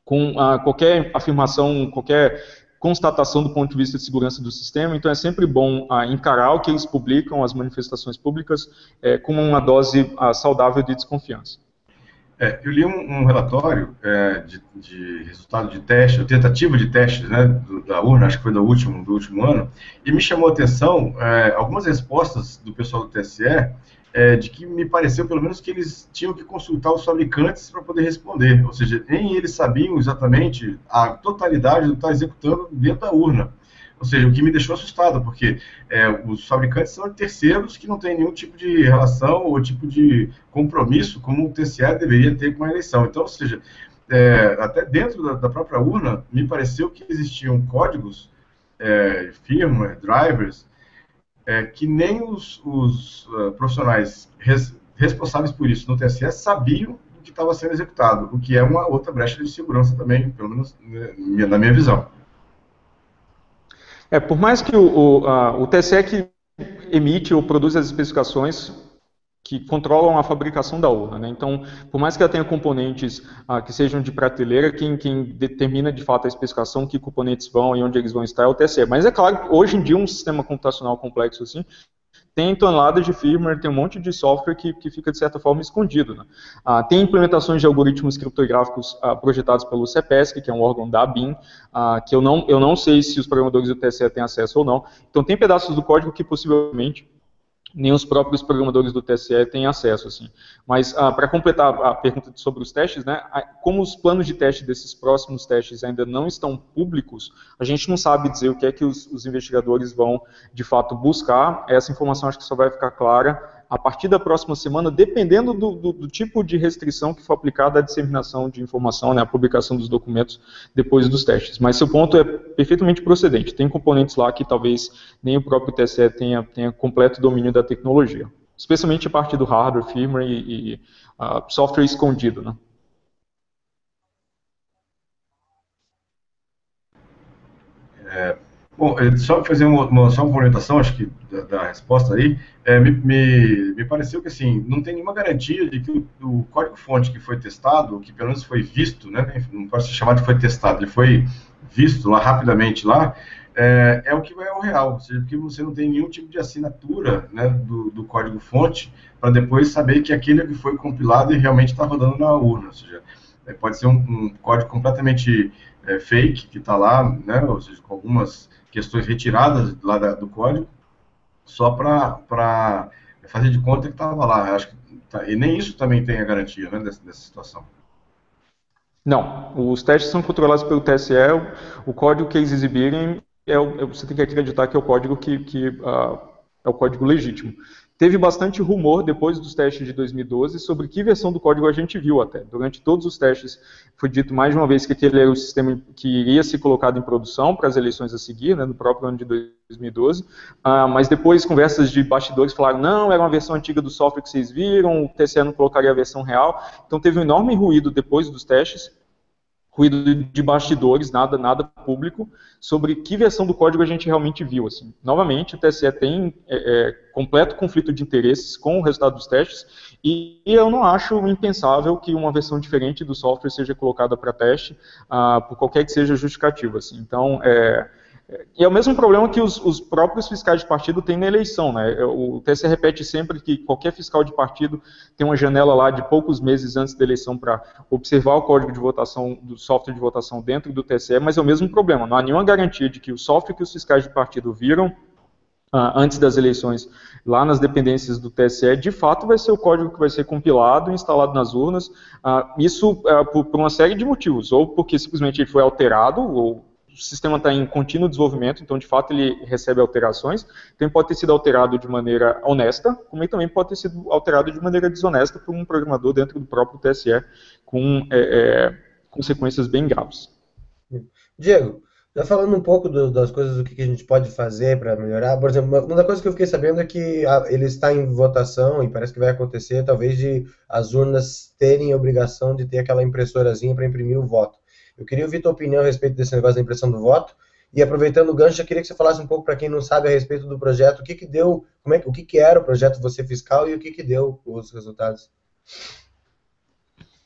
com qualquer afirmação, qualquer constatação do ponto de vista de segurança do sistema, então é sempre bom ah, encarar o que eles publicam, as manifestações públicas, é, com uma dose ah, saudável de desconfiança. É, eu li um, um relatório é, de, de, resultado de teste, tentativa de testes, né, do, da urna, acho que foi do último, do último ano, e me chamou a atenção é, algumas respostas do pessoal do TSE é, de que me pareceu, pelo menos, que eles tinham que consultar os fabricantes para poder responder. Ou seja, nem eles sabiam exatamente a totalidade do que está executando dentro da urna. Ou seja, o que me deixou assustado, porque é, os fabricantes são terceiros que não têm nenhum tipo de relação ou tipo de compromisso como o TCE deveria ter com a eleição. Então, ou seja, é, até dentro da, da, própria urna, me pareceu que existiam códigos, é, firmware, drivers, é, que nem os, os uh, profissionais res, responsáveis por isso no TSE sabiam o que estava sendo executado, o que é uma outra brecha de segurança também, pelo menos né, na minha visão. É, por mais que o, o, a, o TSE que emite ou produz as especificações que controlam a fabricação da urna. Né? Então, por mais que ela tenha componentes ah, que sejam de prateleira, quem, quem, determina de fato a especificação, que componentes vão e onde eles vão estar é o TSE. Mas é claro hoje em dia um sistema computacional complexo assim tem toneladas de firmware, tem um monte de software que, que fica, de certa forma, escondido. Né? Ah, tem implementações de algoritmos criptográficos ah, projetados pelo CEPESC, que é um órgão da BIM, ah, que eu não, eu não sei se os programadores do TSE têm acesso ou não. Então, tem pedaços do código que possivelmente nem os próprios programadores do TSE têm acesso. Assim. Mas, ah, para completar a pergunta sobre os testes, né, como os planos de teste desses próximos testes ainda não estão públicos, a gente não sabe dizer o que é que os, os investigadores vão, de fato, buscar. Essa informação acho que só vai ficar clara a partir da próxima semana, dependendo do, do, do, tipo de restrição que for aplicada à disseminação de informação, né, à publicação dos documentos depois dos testes. Mas seu ponto é perfeitamente procedente. Tem componentes lá que talvez nem o próprio TSE tenha, tenha completo domínio da tecnologia. Especialmente a parte do hardware, firmware e, e uh, software escondido. Né? É, Bom, é, só fazer uma, só uma complementação, acho que, da, da resposta aí, é, me, me, me, pareceu que, assim, não tem nenhuma garantia de que o, o código-fonte que foi testado, que pelo menos foi visto, né, não pode ser chamado de foi testado, ele foi visto lá rapidamente lá, é, é o que é o real, ou seja, porque você não tem nenhum tipo de assinatura né, do, do código-fonte para depois saber que aquele é que foi compilado e realmente está rodando na urna, ou seja, é, pode ser um, um código completamente é, fake que está lá, né, ou seja, com algumas questões retiradas lá da, do código, só para fazer de conta que estava lá. Acho que tá, e nem isso também tem a garantia né, dessa, dessa situação. Não, os testes são controlados pelo TSE, o, o código que eles exibirem, é o, é, você tem que acreditar que é o código que, que uh, é o código legítimo. Teve bastante rumor depois dos testes de 2012 sobre que versão do código a gente viu até. Durante todos os testes foi dito mais de uma vez que aquele era o sistema que iria ser colocado em produção para as eleições a seguir, né, no próprio ano de 2012. Ah, mas depois conversas de bastidores falaram não, era uma versão antiga do software que vocês viram, o TCE não colocaria a versão real. Então teve um enorme ruído depois dos testes ruído de bastidores, nada, nada público, sobre que versão do código a gente realmente viu. Assim. Novamente, o TSE tem é, é, completo conflito de interesses com o resultado dos testes, e eu não acho impensável que uma versão diferente do software seja colocada para teste, ah, por qualquer que seja justificativa. Assim. Então, é, e é o mesmo problema que os, os, próprios fiscais de partido têm na eleição. Né? O TSE repete sempre que qualquer fiscal de partido tem uma janela lá de poucos meses antes da eleição para observar o código de votação do software de votação dentro do TSE, mas é o mesmo problema. Não há nenhuma garantia de que o software que os fiscais de partido viram Uh, antes das eleições, lá nas dependências do TSE, de fato vai ser o código que vai ser compilado e instalado nas urnas. Uh, isso por, por, uma série de motivos, ou porque simplesmente ele foi alterado, ou o sistema está em contínuo desenvolvimento, então de fato ele recebe alterações. Então pode ter sido alterado de maneira honesta, como também pode ter sido alterado de maneira desonesta por um programador dentro do próprio TSE, com é, é, consequências bem graves. Diego, já falando um pouco do, das coisas do que a gente pode fazer para melhorar, por exemplo, uma das coisas que eu fiquei sabendo é que a, ele está em votação e parece que vai acontecer, talvez de as urnas terem a obrigação de ter aquela impressorazinha para imprimir o voto. Eu queria ouvir tua opinião a respeito desse negócio da impressão do voto. E aproveitando o gancho, eu queria que você falasse um pouco para quem não sabe a respeito do projeto, o que que deu, como é, o que que era o projeto Você Fiscal e o que que deu os resultados.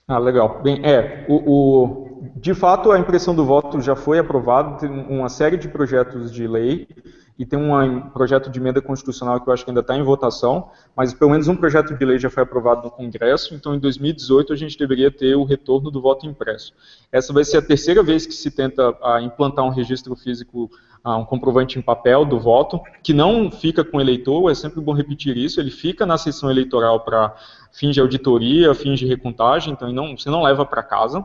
Ah, legal. Bem, é, o, o, de fato a impressão do voto já foi aprovada, tem uma série de projetos de lei e tem um projeto de emenda constitucional que eu acho que ainda está em votação, mas pelo menos um projeto de lei já foi aprovado no Congresso, então em 2018 a gente deveria ter o retorno do voto impresso. Essa vai ser a terceira vez que se tenta a, implantar um registro físico, a, um comprovante em papel do voto, que não fica com o eleitor, é sempre bom repetir isso, ele fica na sessão eleitoral para fins de auditoria, fins de recontagem, então não, você não leva para casa,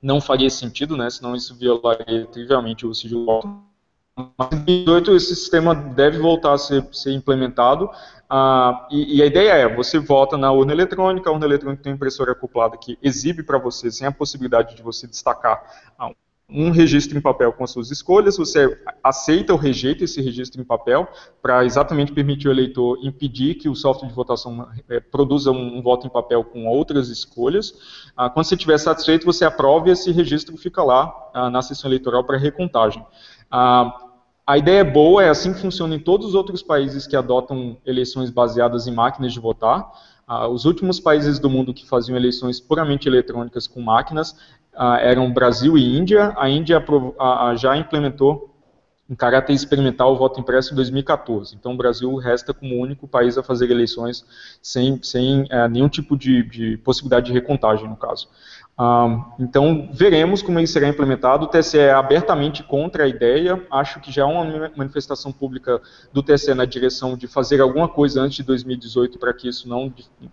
não faria sentido, né, senão isso violaria trivialmente o sigilo voto mas em 2018 esse sistema deve voltar a ser, ser implementado. Ah, e, e, a ideia é, você vota na urna eletrônica, a urna eletrônica tem uma impressora acoplada que exibe para você, sem a possibilidade de você destacar ah, um registro em papel com as suas escolhas, você aceita ou rejeita esse registro em papel para exatamente permitir ao eleitor impedir que o software de votação é, produza um, um, voto em papel com outras escolhas. Ah, quando você estiver satisfeito, você aprova e esse registro fica lá ah, na sessão eleitoral para recontagem. Ah, a ideia é boa, é assim que funciona em todos os outros países que adotam eleições baseadas em máquinas de votar. Uh, os últimos países do mundo que faziam eleições puramente eletrônicas com máquinas uh, eram Brasil e Índia. A Índia já implementou em caráter experimental o voto impresso em 2014. Então o Brasil resta como o único país a fazer eleições sem, sem eh, nenhum tipo de, de possibilidade de recontagem, no caso. Então, veremos como ele será implementado. O TSE é abertamente contra a ideia. Acho que já é uma manifestação pública do TSE na direção de fazer alguma coisa antes de 2018 para que isso não,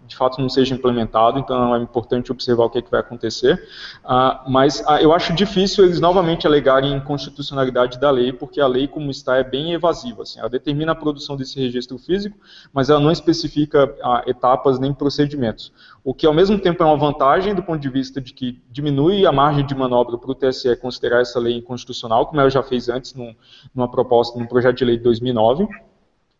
de, fato, não seja implementado. Então, é importante observar o que, é que vai acontecer. Uh, mas uh, eu acho difícil eles novamente alegarem inconstitucionalidade da lei, porque a lei, como está, é bem evasiva. Assim, ela determina a produção desse registro físico, mas ela não especifica uh, etapas nem procedimentos o que ao mesmo tempo é uma vantagem do ponto de vista de que diminui a margem de manobra para o TSE considerar essa lei inconstitucional, como ela já fez antes num, numa proposta, num projeto de lei de 2009, uh,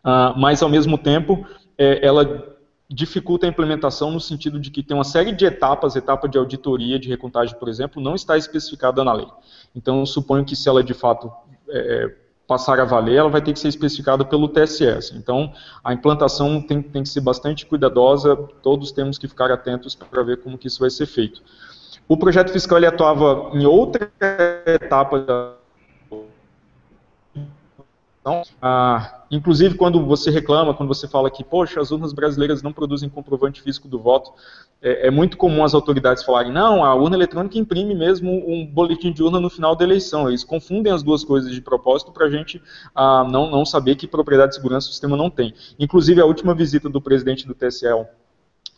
ah, mas ao mesmo tempo é, ela dificulta a implementação no sentido de que tem uma série de etapas, etapa de auditoria, de recontagem, por exemplo, não está especificada na lei. Então, suponho que se ela de fato é, passar a valer, ela vai ter que ser especificada pelo TSS. Então, a implantação tem, tem que ser bastante cuidadosa, todos temos que ficar atentos para ver como que isso vai ser feito. O projeto fiscal ele atuava em outra etapa da então, ah, inclusive, quando você reclama, quando você fala que, poxa, as urnas brasileiras não produzem comprovante físico do voto, é, é, muito comum as autoridades falarem, não, a urna eletrônica imprime mesmo um boletim de urna no final da eleição. Eles confundem as duas coisas de propósito para a gente ah, não, não saber que propriedade de segurança o sistema não tem. Inclusive, a última visita do presidente do TSE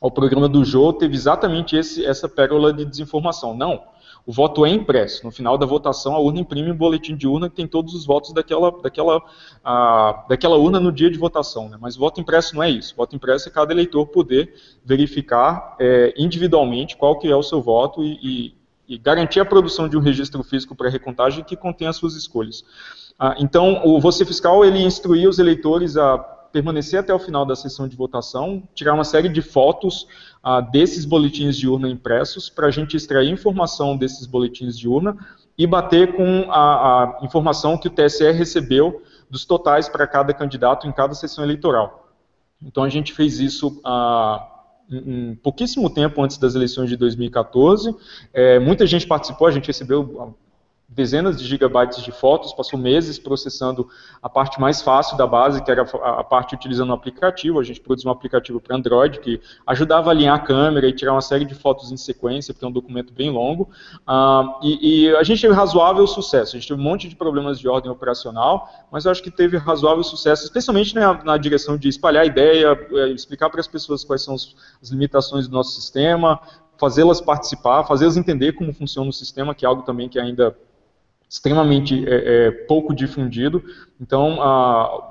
ao programa do Jô teve exatamente esse, essa pérola de desinformação. Não, o voto é impresso. No final da votação, a urna imprime um boletim de urna que tem todos os votos daquela, daquela, ah, daquela urna no dia de votação. Né? Mas voto impresso não é isso. Voto impresso é cada eleitor poder verificar é, individualmente qual que é o seu voto e, e, e garantir a produção de um registro físico para recontagem que contém as suas escolhas. Ah, então, o Você Fiscal ele instruía os eleitores a permanecer até o final da sessão de votação, tirar uma série de fotos ah, desses boletins de urna impressos para a gente extrair informação desses boletins de urna e bater com a, a informação que o TSE recebeu dos totais para cada candidato em cada sessão eleitoral. Então a gente fez isso ah, pouquíssimo tempo antes das eleições de 2014. É, muita gente participou, a gente recebeu dezenas de gigabytes de fotos, passou meses processando a parte mais fácil da base, que era a parte utilizando o aplicativo. A gente produziu um aplicativo para Android que ajudava a alinhar a câmera e tirar uma série de fotos em sequência, porque é um documento bem longo. Uh, e, e, a gente teve razoável sucesso. A gente teve um monte de problemas de ordem operacional, mas eu acho que teve razoável sucesso, especialmente na, na direção de espalhar a ideia, eh, explicar para as pessoas quais são as limitações do nosso sistema, fazê-las participar, fazê-las entender como funciona o sistema, que é algo também que ainda extremamente é, é, pouco difundido. Então,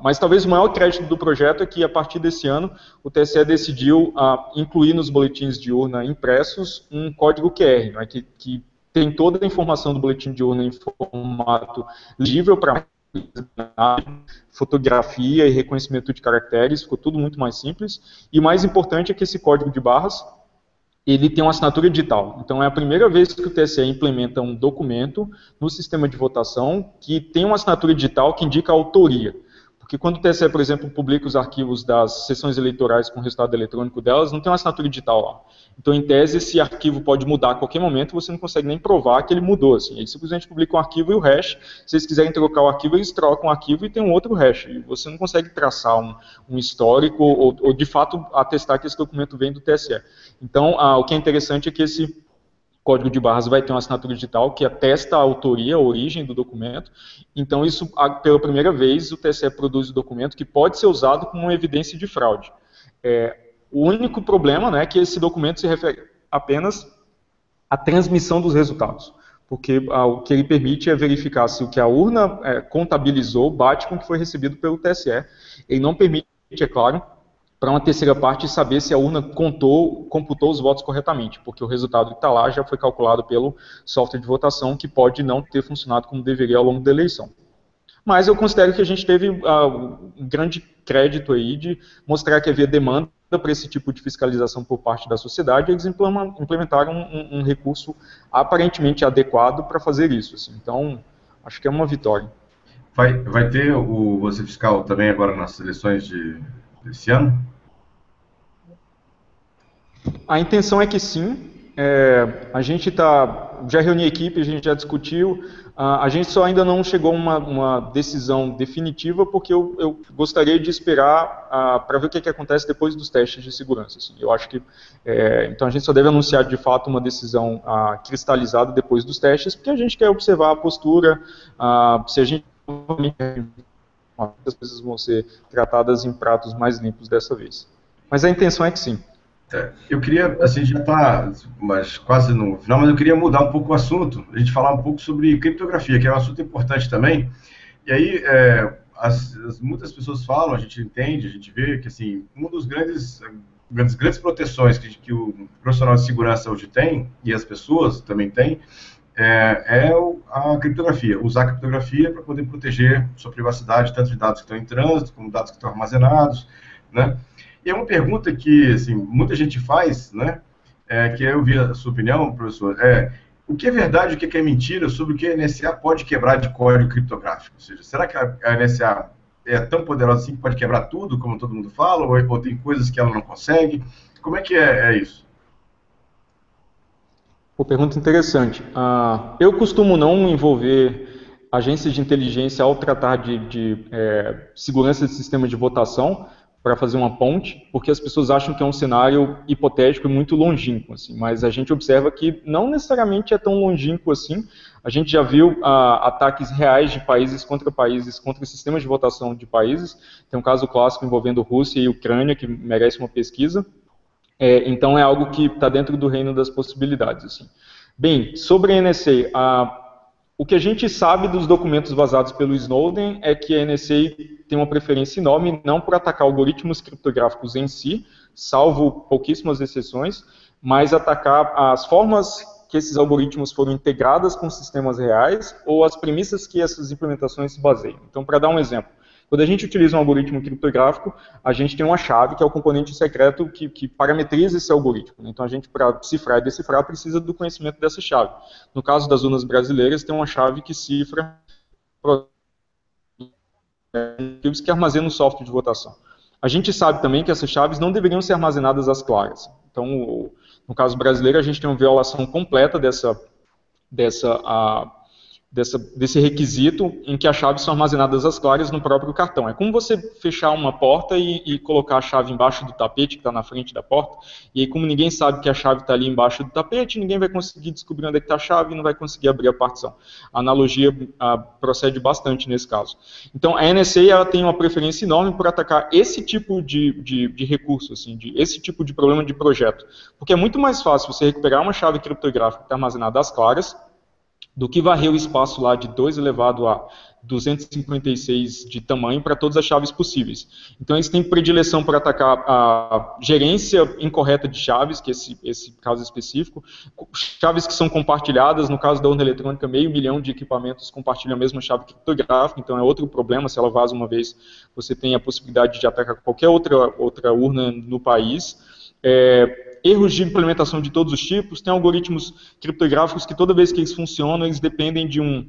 mas talvez o maior crédito do projeto é que a partir desse ano o TSE decidiu incluir nos boletins de urna impressos um código QR, né, que, que, tem toda a informação do boletim de urna em formato legível para fotografia e reconhecimento de caracteres, ficou tudo muito mais simples. E o mais importante é que esse código de barras ele tem uma assinatura digital. Então é a primeira vez que o TSE implementa um documento no sistema de votação que tem uma assinatura digital que indica a autoria. Porque quando o TSE, por exemplo, publica os arquivos das sessões eleitorais com o resultado eletrônico delas, não tem uma assinatura digital lá. Então, em tese, esse arquivo pode mudar a qualquer momento, você não consegue nem provar que ele mudou. Assim. Eles simplesmente publicam o arquivo e o hash. Se eles quiserem trocar o arquivo, eles trocam o arquivo e tem um outro hash. E você não consegue traçar um, um histórico ou, ou, de fato, atestar que esse documento vem do TSE. Então, ah, o que é interessante é que esse código de barras vai ter uma assinatura digital que atesta a autoria, a origem do documento. Então, isso, pela primeira vez, o TSE produz o documento que pode ser usado como evidência de fraude. É, o único problema né, é que esse documento se refere apenas à transmissão dos resultados. Porque o que ele permite é verificar se o que a urna é, contabilizou bate com o que foi recebido pelo TSE. Ele não permite, é claro, para uma terceira parte saber se a urna contou, computou os votos corretamente, porque o resultado que está lá já foi calculado pelo software de votação, que pode não ter funcionado como deveria ao longo da eleição. Mas eu considero que a gente teve uh, um grande crédito aí de mostrar que havia demanda para esse tipo de fiscalização por parte da sociedade, eles implementaram um, um recurso aparentemente adequado para fazer isso. Assim. Então, acho que é uma vitória. Vai, vai ter o você fiscal também agora nas eleições de, desse ano? A intenção é que sim. É, a gente tá, já reuniu a equipe, a gente já discutiu. a gente só ainda não chegou a uma, uma decisão definitiva, porque eu, eu gostaria de esperar para ver o que, que, acontece depois dos testes de segurança. Assim. Eu acho que. É, então a gente só deve anunciar de fato uma decisão cristalizada depois dos testes, porque a gente quer observar a postura, se a gente as coisas vão ser tratadas em pratos mais limpos dessa vez. Mas a intenção é que sim. É, eu queria, assim, já está mas quase no final, mas eu queria mudar um pouco o assunto, a gente falar um pouco sobre criptografia, que é um assunto importante também. E aí, é, as, as, muitas pessoas falam, a gente entende, a gente vê que, assim, uma das grandes, grandes, grandes proteções que, que o profissional de segurança hoje tem, e as pessoas também têm, é, é a criptografia, usar a criptografia para poder proteger sua privacidade, tanto de dados que estão em trânsito, como dados que estão armazenados, né? E é uma pergunta que, assim, muita gente faz, né? É, que eu vi a sua opinião, professor, é o que é verdade o que é mentira sobre o que a NSA pode quebrar de código criptográfico? Ou seja, será que a NSA é tão poderosa assim que pode quebrar tudo, como todo mundo fala, ou, ou tem coisas que ela não consegue? Como é que é, é isso? Pô, pergunta interessante. Uh, eu costumo não envolver agências de inteligência ao tratar de, de é, segurança de sistemas de votação, para fazer uma ponte, porque as pessoas acham que é um cenário hipotético e muito longínquo, assim, mas a gente observa que não necessariamente é tão longínquo assim. A gente já viu ah, ataques reais de países contra países, contra sistemas de votação de países. Tem um caso clássico envolvendo Rússia e Ucrânia que merece uma pesquisa. É, então é algo que está dentro do reino das possibilidades. Assim. Bem, sobre a NSA, a o que a gente sabe dos documentos vazados pelo Snowden é que a NSA tem uma preferência enorme não por atacar algoritmos criptográficos em si, salvo pouquíssimas exceções, mas atacar as formas que esses algoritmos foram integradas com sistemas reais ou as premissas que essas implementações se baseiam. Então, para dar um exemplo, quando a gente utiliza um algoritmo criptográfico, a gente tem uma chave, que é o componente secreto que, que parametriza esse algoritmo. Então, a gente, para cifrar e decifrar, precisa do conhecimento dessa chave. No caso das urnas brasileiras, tem uma chave que cifra que armazena o software de votação. A gente sabe também que essas chaves não deveriam ser armazenadas às claras. Então, no caso brasileiro, a gente tem uma violação completa dessa, dessa a, dessa, desse requisito em que as chaves são armazenadas às claras no próprio cartão. É como você fechar uma porta e, e colocar a chave embaixo do tapete que está na frente da porta, e aí como ninguém sabe que a chave está ali embaixo do tapete, ninguém vai conseguir descobrir onde é está a chave e não vai conseguir abrir a partição. A analogia a, procede bastante nesse caso. Então a NSA ela tem uma preferência enorme por atacar esse tipo de, de, de recurso, assim, de, esse tipo de problema de projeto, porque é muito mais fácil você recuperar uma chave criptográfica que está armazenada às claras, do que varrer o espaço lá de 2 elevado a 256 de tamanho para todas as chaves possíveis. Então eles têm predileção para atacar a gerência incorreta de chaves, que é esse, esse caso específico, chaves que são compartilhadas, no caso da urna eletrônica, meio milhão de equipamentos compartilham a mesma chave criptográfica, então é outro problema, se ela vaza uma vez, você tem a possibilidade de atacar qualquer outra, outra urna no país. É, erros de implementação de todos os tipos, tem algoritmos criptográficos que toda vez que eles funcionam, eles dependem de um,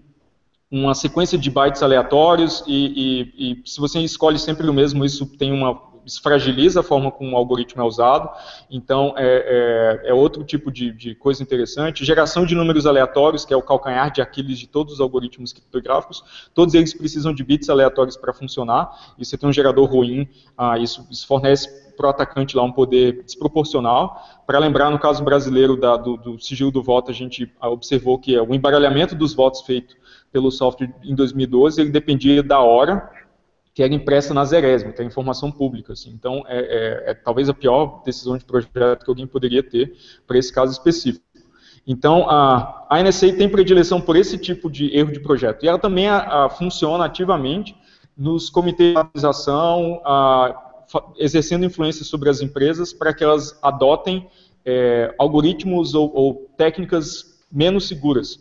uma sequência de bytes aleatórios e, e, e, se você escolhe sempre o mesmo, isso tem uma isso fragiliza a forma como o algoritmo é usado. Então é, é, é outro tipo de, de, coisa interessante. Geração de números aleatórios, que é o calcanhar de Aquiles de todos os algoritmos criptográficos. Todos eles precisam de bits aleatórios para funcionar. E você tem um gerador ruim, ah, isso, isso fornece para o atacante lá um poder desproporcional. Para lembrar, no caso brasileiro da, do, do, sigilo do voto, a gente observou que o embaralhamento dos votos feito pelo software em 2012 ele dependia da hora que era impressa na Zerésima, que é informação pública. Assim. Então, é, é, é, talvez a pior decisão de projeto que alguém poderia ter para esse caso específico. Então, a, a NSA tem predileção por esse tipo de erro de projeto. E ela também a, a, funciona ativamente nos comitês de atualização, exercendo influência sobre as empresas para que elas adotem é, algoritmos ou, ou técnicas menos seguras.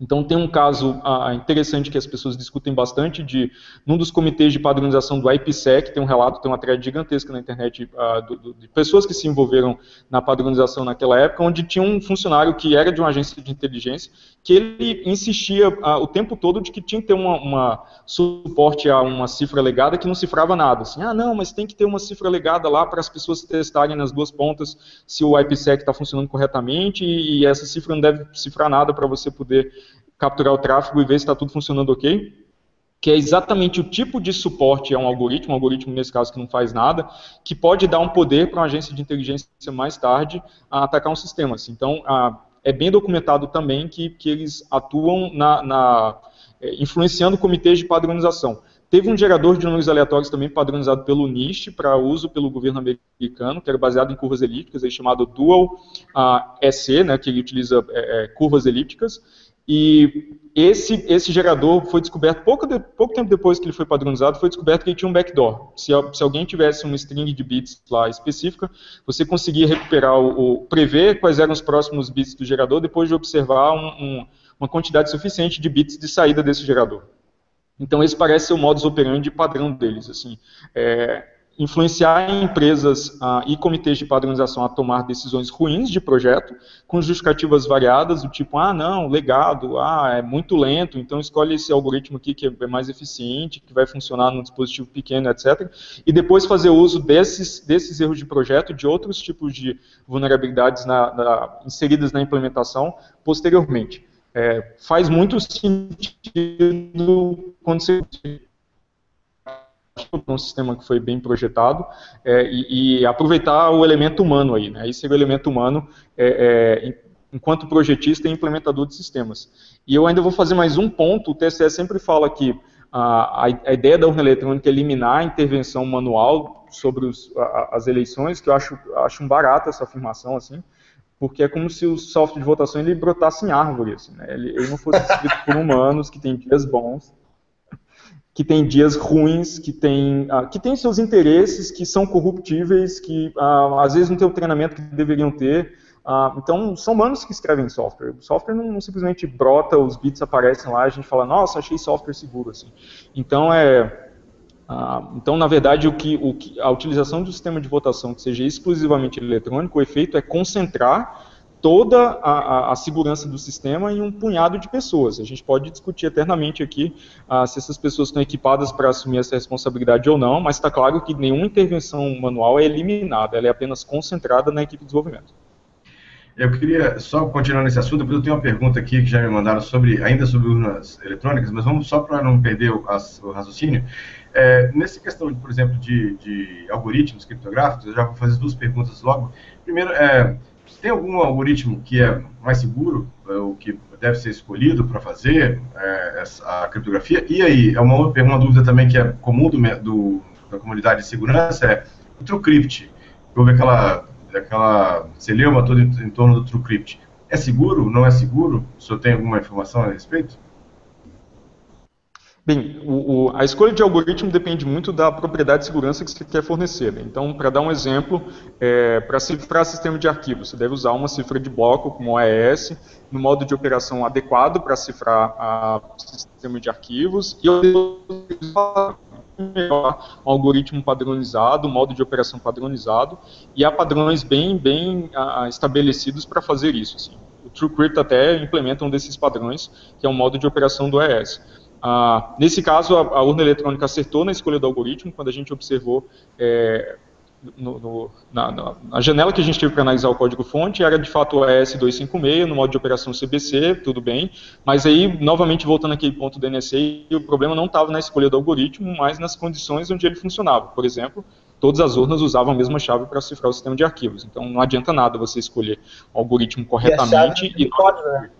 Então tem um caso ah, interessante que as pessoas discutem bastante de num dos comitês de padronização do IPsec tem um relato, tem uma thread gigantesca na internet ah, do, do, de pessoas que se envolveram na padronização naquela época, onde tinha um funcionário que era de uma agência de inteligência que ele insistia ah, o tempo todo de que tinha que ter uma, uma, suporte a uma cifra legada que não cifrava nada. Assim, ah não, mas tem que ter uma cifra legada lá para as pessoas testarem nas duas pontas se o IPsec está funcionando corretamente e, e essa cifra não deve cifrar nada para você poder capturar o tráfego e ver se está tudo funcionando ok, que é exatamente o tipo de suporte a um algoritmo, um algoritmo nesse caso que não faz nada, que pode dar um poder para uma agência de inteligência mais tarde a atacar um sistema. Assim. Então, a, é bem documentado também que, que eles atuam na, na é, influenciando comitês de padronização. Teve um gerador de números aleatórios também padronizado pelo NIST para uso pelo governo americano, que era baseado em curvas elípticas, aí chamado Dual uh, né, que ele utiliza é, é, curvas elípticas, e esse, esse gerador foi descoberto pouco, de, pouco tempo depois que ele foi padronizado, foi descoberto que ele tinha um backdoor. Se, se alguém tivesse uma string de bits lá específica, você conseguia recuperar o, o prever quais eram os próximos bits do gerador depois de observar um, um, uma quantidade suficiente de bits de saída desse gerador. Então esse parece ser o modus operandi padrão deles. Assim, é, influenciar empresas ah, e comitês de padronização a tomar decisões ruins de projeto, com justificativas variadas, do tipo, ah, não, legado, ah, é muito lento, então escolhe esse algoritmo aqui que é mais eficiente, que vai funcionar num dispositivo pequeno, etc. E depois fazer uso desses, desses erros de projeto, de outros tipos de vulnerabilidades na, na, inseridas na implementação posteriormente. É, faz muito sentido quando você um sistema que foi bem projetado é, e, e, aproveitar o elemento humano aí, né? Esse é o elemento humano é, é, enquanto projetista e implementador de sistemas. E eu ainda vou fazer mais um ponto, o TSE sempre fala que a, a ideia da urna eletrônica é eliminar a intervenção manual sobre os, a, as eleições, que eu acho, acho um barato essa afirmação, assim, porque é como se o software de votação ele brotasse em árvore, assim, né? ele, ele não fosse escrito por humanos que têm dias bons, que tem dias ruins, que tem, uh, que tem seus interesses, que são corruptíveis, que uh, às vezes não tem o treinamento que deveriam ter. Uh, então, são humanos que escrevem software. O software não, não, simplesmente brota, os bits aparecem lá, a gente fala, nossa, achei software seguro. Assim. Então, é, então, na verdade, o que, o que, a utilização do sistema de votação que seja exclusivamente eletrônico, o efeito é concentrar toda a, a, a, segurança do sistema em um punhado de pessoas. A gente pode discutir eternamente aqui uh, se essas pessoas estão equipadas para assumir essa responsabilidade ou não, mas está claro que nenhuma intervenção manual é eliminada, ela é apenas concentrada na equipe de desenvolvimento. Eu queria só continuar nesse assunto, depois eu tenho uma pergunta aqui que já me mandaram sobre, ainda sobre urnas eletrônicas, mas vamos só para não perder o, o raciocínio. É, nessa questão, por exemplo, de, de algoritmos criptográficos, eu já vou fazer duas perguntas logo. Primeiro, é, tem algum algoritmo que é mais seguro, é, o que deve ser escolhido para fazer é, a criptografia? E aí, é uma, uma dúvida também que é comum do, do, da comunidade de segurança, é o TrueCrypt. Houve aquela, aquela celeuma toda em, em torno do TrueCrypt. É seguro? Não é seguro? O senhor tem alguma informação a respeito? Bem, o, o, a escolha de algoritmo depende muito da propriedade de segurança que você quer fornecer. Né? Então, para dar um exemplo, é, para cifrar sistema de arquivo, você deve usar uma cifra de bloco como OES, no modo de operação adequado para cifrar o sistema de arquivos, e melhor um algoritmo padronizado, um modo de operação padronizado, e há padrões bem, bem estabelecidos para fazer isso. Assim. O TrueCrypt até implementa um desses padrões, que é um modo de operação do ES. Ah, nesse caso, a, a, urna eletrônica acertou na escolha do algoritmo, quando a gente observou é, no, no, na, na, janela que a gente teve para analisar o código-fonte, era de fato o ES256, no modo de operação CBC, tudo bem, mas aí, novamente, voltando àquele ponto do NSA, o problema não estava na escolha do algoritmo, mas nas condições onde ele funcionava. Por exemplo, todas as urnas usavam a mesma chave para cifrar o sistema de arquivos, então não adianta nada você escolher o algoritmo corretamente e... e... Código, né?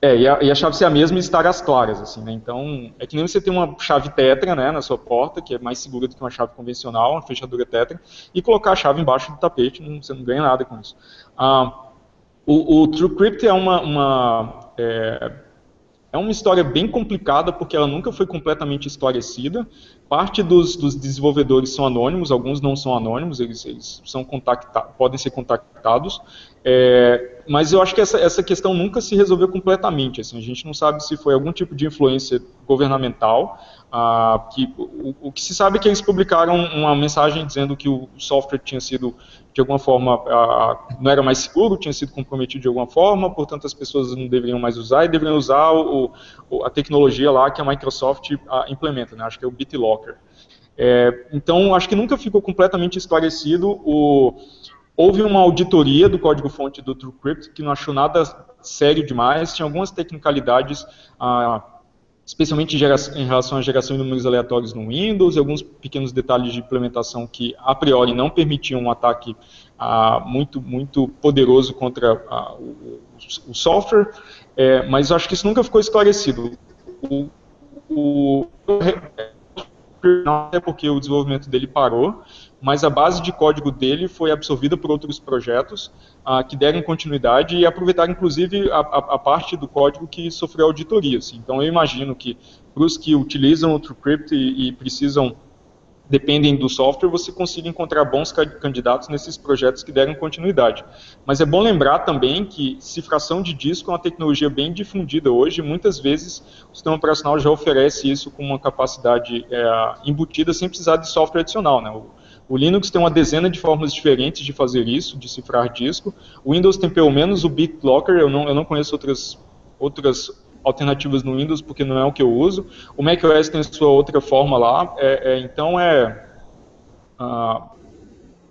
É, e a, e a, chave ser a mesma e estar às claras, assim, né? Então, é que nem você tem uma chave tetra, né, na sua porta, que é mais segura do que uma chave convencional, uma fechadura tetra, e colocar a chave embaixo do tapete, não, você não ganha nada com isso. Ah, o, o TrueCrypt é uma, uma é, é uma história bem complicada porque ela nunca foi completamente esclarecida. Parte dos, dos desenvolvedores são anônimos, alguns não são anônimos, eles, eles são podem ser contactados. É, mas eu acho que essa, essa questão nunca se resolveu completamente. Assim, a gente não sabe se foi algum tipo de influência governamental. Ah, que, o, o, que se sabe é que eles publicaram uma mensagem dizendo que o software tinha sido, de alguma forma, ah, não era mais seguro, tinha sido comprometido de alguma forma, portanto as pessoas não deveriam mais usar e deveriam usar o, o, a tecnologia lá que a Microsoft ah, implementa, né? acho que é o BitLocker. É, então, acho que nunca ficou completamente esclarecido o Houve uma auditoria do código-fonte do TrueCrypt que não achou nada sério demais, tinha algumas tecnicalidades, ah, especialmente em, relação à geração de números aleatórios no Windows, e alguns pequenos detalhes de implementação que, a priori, não permitiam um ataque ah, muito, muito poderoso contra ah, o, o, software, é, mas acho que isso nunca ficou esclarecido. O, o, não é porque o desenvolvimento dele parou, mas a base de código dele foi absorvida por outros projetos ah, que deram continuidade e aproveitaram, inclusive, a, a, a, parte do código que sofreu auditoria. Assim. Então, eu imagino que para os que utilizam o TrueCrypt e, e precisam dependem do software, você consiga encontrar bons candidatos nesses projetos que deram continuidade. Mas é bom lembrar também que cifração de disco é uma tecnologia bem difundida hoje, muitas vezes o sistema operacional já oferece isso com uma capacidade é, embutida sem precisar de software adicional. Né? O, o Linux tem uma dezena de formas diferentes de fazer isso, de cifrar disco. O Windows tem pelo menos o BitLocker, eu não, eu não conheço outras, outras alternativas no Windows porque não é o que eu uso. O macOS tem sua outra forma lá, é, é, então é... Uh,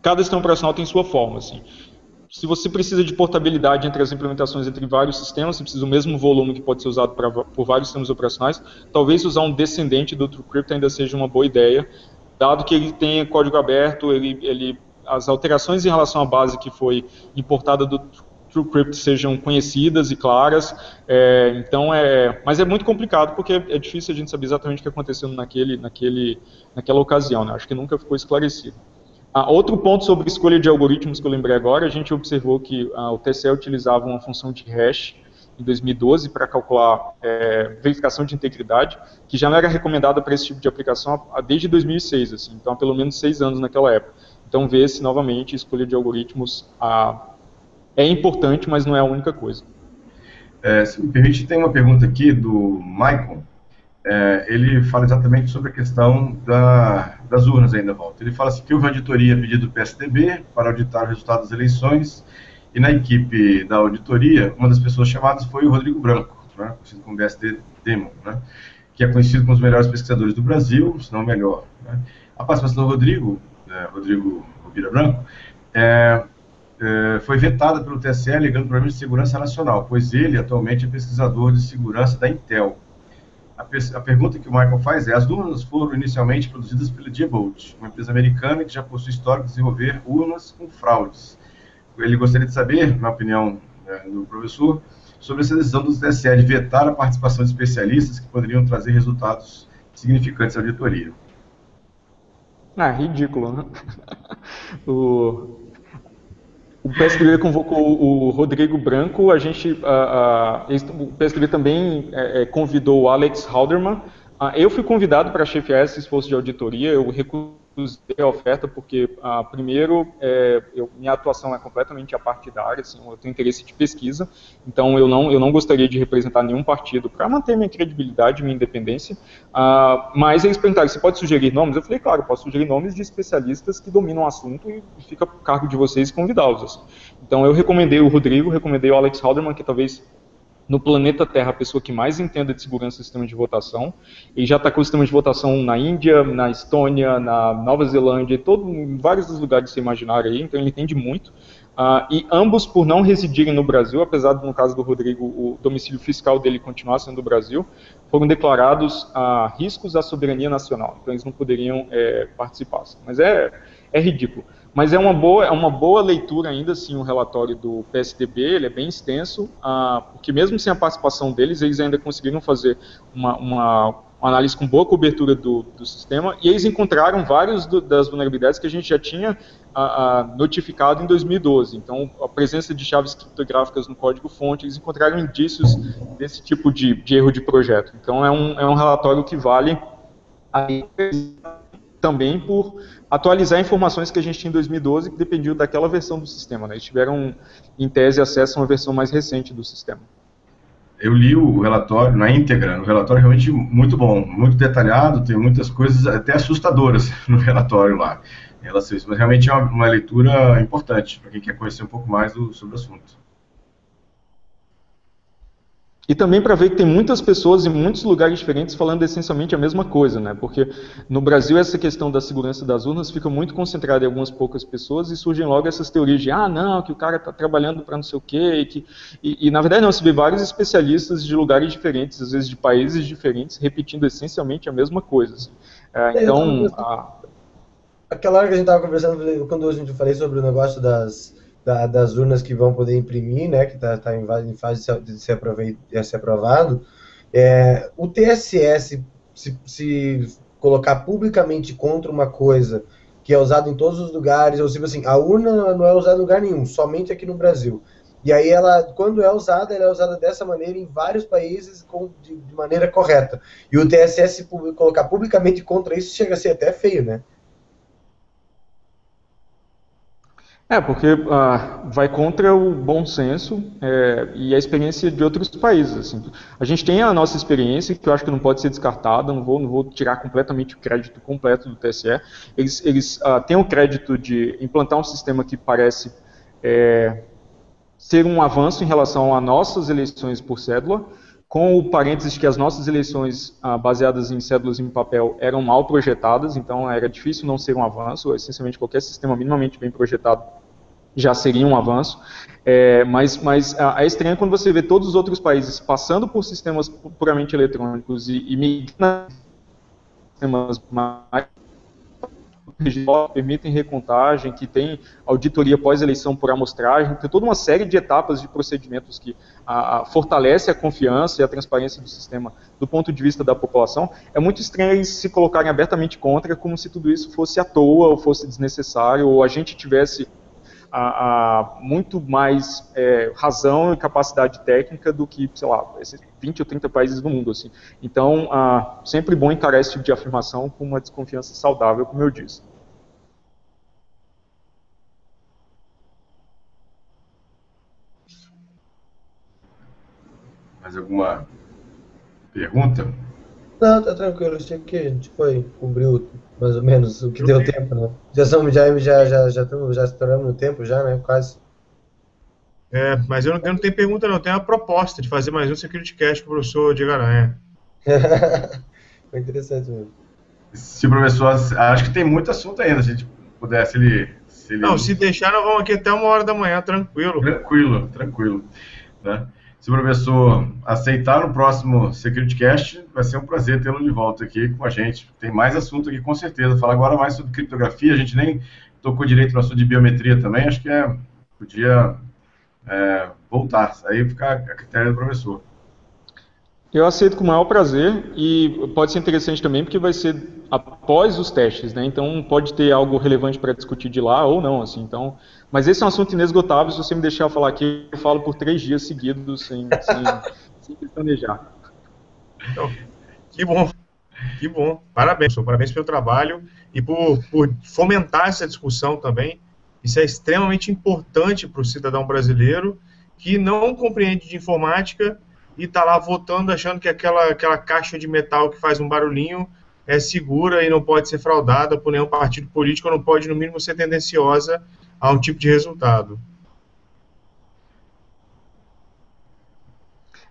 cada sistema operacional tem sua forma, assim. Se você precisa de portabilidade entre as implementações entre vários sistemas, você precisa do mesmo volume que pode ser usado pra, por vários sistemas operacionais, talvez usar um descendente do TrueCrypt ainda seja uma boa ideia, dado que ele tem código aberto, ele, ele, as alterações em relação à base que foi importada do TrueCrypt sejam conhecidas e claras, é, então é, mas é muito complicado porque é difícil a gente saber exatamente o que aconteceu naquele, naquele, naquela ocasião, né? acho que nunca ficou esclarecido. Ah, outro ponto sobre escolha de algoritmos que eu lembrei agora, a gente observou que ah, o TCE utilizava uma função de hash em 2012 para calcular é, verificação de integridade, que já não era recomendada para esse tipo de aplicação desde 2006, assim, então há pelo menos seis anos naquela época. Então vê-se novamente escolha de algoritmos a, é importante, mas não é a única coisa. É, se me permite, tem uma pergunta aqui do Michael. É, ele fala exatamente sobre a questão da, das urnas ainda, Walter. Ele fala assim, que houve auditoria pedido do PSDB para auditar o resultado das eleições e na equipe da auditoria, uma das pessoas chamadas foi o Rodrigo Branco, né, conhecido como BSD Demon, né, que é conhecido como um dos melhores pesquisadores do Brasil, se não melhor. Né. A participação do Rodrigo, é, Rodrigo Rubira Branco, é, é, foi vetada pelo TSE alegando problemas de segurança nacional, pois ele atualmente é pesquisador de segurança da Intel. A, a pergunta que o Michael faz é: as urnas foram inicialmente produzidas pela Diebold, uma empresa americana que já possui histórico de desenvolver urnas com fraudes ele gostaria de saber, na opinião né, do professor, sobre essa decisão do TSE de vetar a participação de especialistas que poderiam trazer resultados significantes à auditoria. Ah, ridículo, né? o, o PSDB convocou o Rodrigo Branco, a gente, o PSDB também é, é, convidou o Alex Halderman. Ah, eu fui convidado para chefiar esse esforço de auditoria, eu recusei a oferta porque, ah, primeiro, é, eu, minha atuação é completamente apartidária, assim, eu tenho interesse de pesquisa, então eu não, eu não gostaria de representar nenhum partido para manter minha credibilidade, minha independência, ah, mas eles perguntaram, você pode sugerir nomes? Eu falei, claro, posso sugerir nomes de especialistas que dominam o assunto e fica a cargo de vocês convidá-los. Assim. Então eu recomendei o Rodrigo, recomendei o Alex Halderman, que talvez no planeta Terra a pessoa que mais entenda de segurança do sistema de votação. Ele já está com o sistema de votação na Índia, na Estônia, na Nova Zelândia, todo, em vários dos lugares que você imaginar aí, então ele entende muito. Uh, e ambos, por não residirem no Brasil, apesar de, no caso do Rodrigo, o domicílio fiscal dele continuar sendo o Brasil, foram declarados uh, riscos à soberania nacional. Então eles não poderiam é, participar. Mas é, é ridículo. Mas é uma boa, é uma boa leitura ainda assim o relatório do PSDB, ele é bem extenso, ah, porque mesmo sem a participação deles, eles ainda conseguiram fazer uma, uma, uma análise com boa cobertura do, do sistema, e eles encontraram várias das vulnerabilidades que a gente já tinha ah, ah, notificado em 2012. Então, a presença de chaves criptográficas no código-fonte, eles encontraram indícios desse tipo de, de erro de projeto. Então, é um, é um relatório que vale também por atualizar informações que a gente tinha em 2012 que dependiam daquela versão do sistema. Né? Eles tiveram, em tese, acesso a uma versão mais recente do sistema. Eu li o relatório na íntegra, o relatório é realmente muito bom, muito detalhado, tem muitas coisas até assustadoras no relatório lá em relação a isso, mas realmente é uma, uma leitura importante para quem quer conhecer um pouco mais do, sobre o assunto. E também para ver que tem muitas pessoas em muitos lugares diferentes falando essencialmente a mesma coisa, né? Porque no Brasil essa questão da segurança das urnas fica muito concentrada em algumas poucas pessoas e surgem logo essas teorias de ah, não, que o cara está trabalhando para não sei o quê, e, que, e, e, na verdade não, se vê vários especialistas de lugares diferentes, às vezes de países diferentes, repetindo essencialmente a mesma coisa. Assim. É, então, a... aquela hora que a gente estava conversando, quando a gente falei sobre o negócio das da, das urnas que vão poder imprimir, né, que está tá em, em, fase de ser, de ser aprovado, é, o TSS, se, se colocar publicamente contra uma coisa que é usada em todos os lugares, ou tipo assim, a urna não é usada em lugar nenhum, somente aqui no Brasil. E aí ela, quando é usada, ela é usada dessa maneira em vários países com, de, de maneira correta. E o TSS colocar publicamente contra isso chega a ser até feio, né? É, porque ah, vai contra o bom senso é, e a experiência de outros países. Assim. A gente tem a nossa experiência, que eu acho que não pode ser descartada, não vou, não vou tirar completamente o crédito completo do TSE. Eles, eles ah, têm o crédito de implantar um sistema que parece é, ser um avanço em relação a nossas eleições por cédula, com o parênteses que as nossas eleições ah, baseadas em cédulas em papel eram mal projetadas, então era difícil não ser um avanço, essencialmente qualquer sistema minimamente bem projetado já seria um avanço, é, mas, mas é estranho quando você vê todos os outros países passando por sistemas puramente eletrônicos e, e migrando sistemas mais permitem recontagem, que tem auditoria pós-eleição por amostragem, tem toda uma série de etapas de procedimentos que a, a, fortalece a confiança e a transparência do sistema do ponto de vista da população. É muito estranho eles se colocarem abertamente contra, como se tudo isso fosse à toa, ou fosse desnecessário, ou a gente tivesse a, a muito mais é, razão e capacidade técnica do que, sei lá, esses 20 ou 30 países do mundo. Assim. Então, a, sempre bom encarar esse tipo de afirmação com uma desconfiança saudável, como eu disse. Mais alguma pergunta? Não, tá tranquilo. Achei que a gente foi, cobriu mais ou menos o que deu tempo, né? Já estamos, já, já, já, já, estamos, já estouramos no tempo já, né? Quase. É, mas eu não, eu não tenho pergunta não, eu tenho uma proposta de fazer mais um Security Cast com o professor Diego Aranha. Foi interessante mesmo. Se o professor, acho que tem muito assunto ainda, se a gente pudesse ele, se ele... Não, se deixar, nós vamos aqui até uma hora da manhã, tranquilo. Tranquilo, tranquilo. Né? Se o professor aceitar no próximo SecurityCast, vai ser um prazer tê-lo de volta aqui com a gente. Tem mais assunto aqui, com certeza. Falar agora mais sobre criptografia, a gente nem tocou direito no assunto de biometria também, acho que é, podia é, voltar. Aí fica a critério do professor. Eu aceito com o maior prazer e pode ser interessante também porque vai ser após os testes, né? Então pode ter algo relevante para discutir de lá ou não, assim. Então, mas esse é um assunto inesgotável. Se você me deixar falar aqui, eu falo por três dias seguidos sem, sem, sem planejar. Então, que bom. Que bom. Parabéns. Parabéns pelo trabalho e por, por fomentar essa discussão também. Isso é extremamente importante para o cidadão brasileiro que não compreende de informática e está lá votando achando que aquela, aquela caixa de metal que faz um barulhinho é segura e não pode ser fraudada por nenhum partido político, não pode, no mínimo, ser tendenciosa a um tipo de resultado.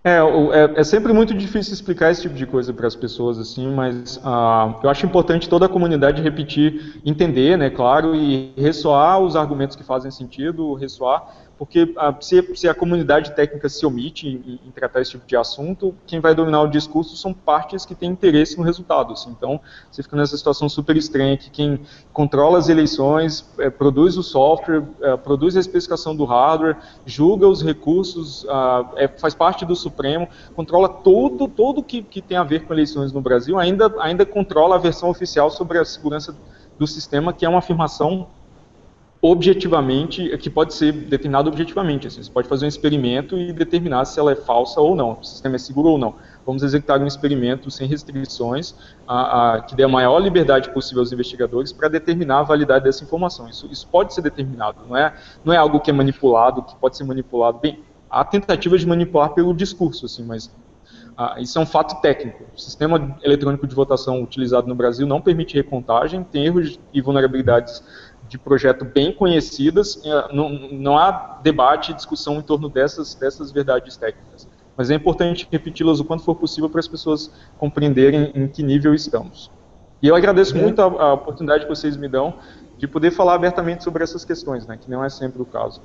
É, é, é, sempre muito difícil explicar esse tipo de coisa para as pessoas, assim, mas uh, eu acho importante toda a comunidade repetir, entender, né, claro, e ressoar os argumentos que fazem sentido, ressoar, porque ah, se, se, a comunidade técnica se omite em, em, tratar esse tipo de assunto, quem vai dominar o discurso são partes que têm interesse no resultado. Assim. Então, você fica nessa situação super estranha que quem controla as eleições, é, produz o software, é, produz a especificação do hardware, julga os recursos, ah, é, faz parte do Supremo, controla todo todo que, que tem a ver com eleições no Brasil, ainda, ainda controla a versão oficial sobre a segurança do sistema, que é uma afirmação objetivamente, que pode ser determinado objetivamente. Assim, você pode fazer um experimento e determinar se ela é falsa ou não, se o sistema é seguro ou não. Vamos executar um experimento sem restrições, a, a, que dê a maior liberdade possível aos investigadores para determinar a validade dessa informação. Isso, isso pode ser determinado, não é, não é algo que é manipulado, que pode ser manipulado. Bem, há tentativa de manipular pelo discurso, assim, mas isso é um fato técnico. O sistema eletrônico de votação utilizado no Brasil não permite recontagem, tem erros e vulnerabilidades de projeto bem conhecidas, é, não, não há debate e discussão em torno dessas, dessas verdades técnicas. Mas é importante repeti-las o quanto for possível para as pessoas compreenderem em que nível estamos. E eu agradeço uhum. muito a, a, oportunidade que vocês me dão de poder falar abertamente sobre essas questões, né, que não é sempre o caso.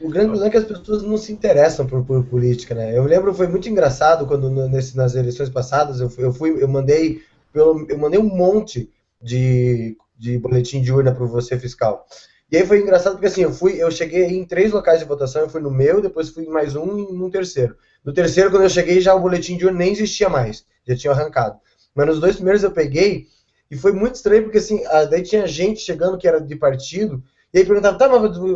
O grande problema é que as pessoas não se interessam por, por política, né? Eu lembro, foi muito engraçado quando nesse, nas eleições passadas eu fui, eu, fui, eu mandei, eu, eu mandei um monte de de boletim de urna para você fiscal. E aí foi engraçado porque assim, eu fui, eu cheguei em três locais de votação, eu fui no meu, depois fui em mais um e num terceiro. No terceiro, quando eu cheguei, já o boletim de urna nem existia mais, já tinha arrancado. Mas nos dois primeiros eu peguei, e foi muito estranho, porque assim, daí tinha gente chegando que era de partido, e aí perguntava, tá,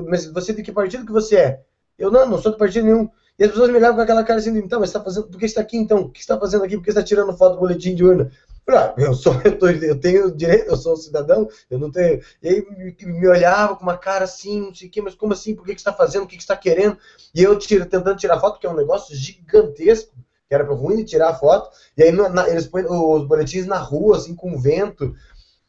mas você de que partido que você é? Eu, não, não sou de partido nenhum. E as pessoas me olhavam com aquela cara assim, então, mas você tá fazendo, por que você tá aqui então? O que você tá fazendo aqui? Por que você tá tirando foto do boletim de urna? Ah, eu, sou, eu, tô, eu tenho direito, eu sou um cidadão, eu não tenho. E aí me, olhava com uma cara assim, não sei o quê, mas como assim? Por que, que está fazendo? O que, que está querendo? E eu tira, tentando tirar foto, que é um negócio gigantesco, que era ruim de tirar foto. E aí na, eles põem os boletins na rua, assim, com vento.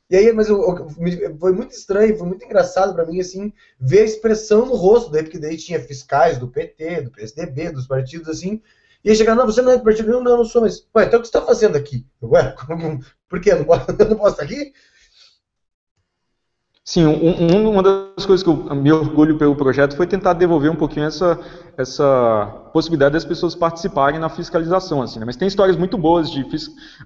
E aí, mas eu, eu, foi muito estranho, foi muito engraçado para mim, assim, ver a expressão no rosto, daí, porque daí tinha fiscais do PT, do PSDB, dos partidos, assim, e aí chegar, não, você não é do partido nenhum, não, eu não sou, mas, ué, então o que você está fazendo aqui? Ué, por quê? Eu não posso, eu não posso estar aqui? Sim, um, uma das coisas que eu me orgulho pelo projeto foi tentar devolver um pouquinho essa, essa possibilidade das pessoas participarem na fiscalização, assim, né? Mas tem histórias muito boas de,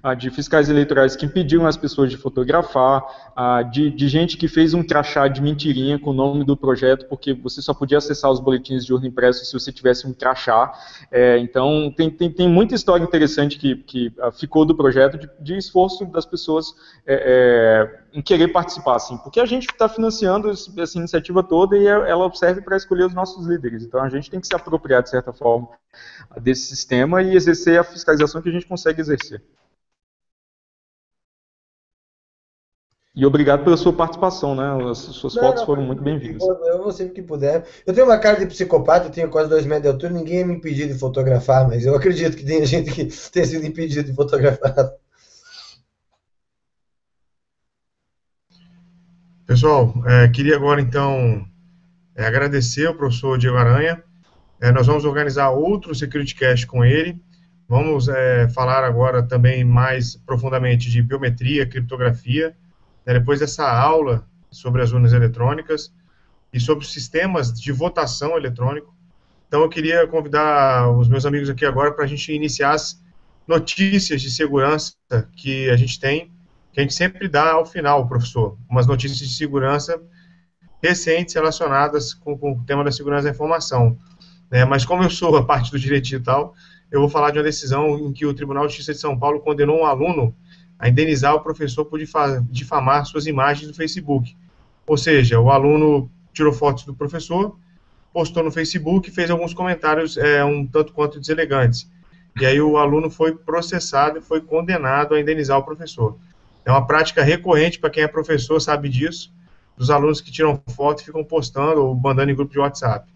ah, de fiscais eleitorais que impediram as pessoas de fotografar, ah, de, de, gente que fez um crachá de mentirinha com o nome do projeto, porque você só podia acessar os boletins de urna impresso se você tivesse um crachá. É, então, tem, tem, tem, muita história interessante que, que ah, ficou do projeto, de, de esforço das pessoas é, é, em querer participar, assim, porque a gente está financiando essa iniciativa toda e ela serve para escolher os nossos líderes. Então, a gente tem que se apropriar, de certa forma, desse sistema e exercer a fiscalização que a gente consegue exercer. E obrigado pela sua participação, né? As suas não, fotos não, foram muito bem-vindas. Eu vou sempre que puder. Eu tenho uma cara de psicopata, eu tenho quase dois metros de altura, ninguém ia me impedir de fotografar, mas eu acredito que tem gente que tenha sido impedida de fotografar. Pessoal, é, queria agora então é, agradecer ao professor Diego Aranha é, nós vamos organizar outro Security Cast com ele. Vamos é, falar agora também mais profundamente de biometria, criptografia, né, depois dessa aula sobre as urnas eletrônicas e sobre sistemas de votação eletrônico. Então, eu queria convidar os meus amigos aqui agora para a gente iniciar as notícias de segurança que a gente tem, que a gente sempre dá ao final, professor. Umas notícias de segurança recentes relacionadas com, com o tema da segurança da informação. Né? Mas como eu sou a parte do direito digital, eu vou falar de uma decisão em que o Tribunal de Justiça de São Paulo condenou um aluno a indenizar o professor por difamar suas imagens no Facebook. Ou seja, o aluno tirou fotos do professor, postou no Facebook e fez alguns comentários é, um tanto quanto deselegantes. e aí o aluno foi processado e foi condenado a indenizar o professor. É uma prática recorrente para quem é professor, sabe disso, dos alunos que tiram foto e ficam postando ou mandando em grupo de WhatsApp.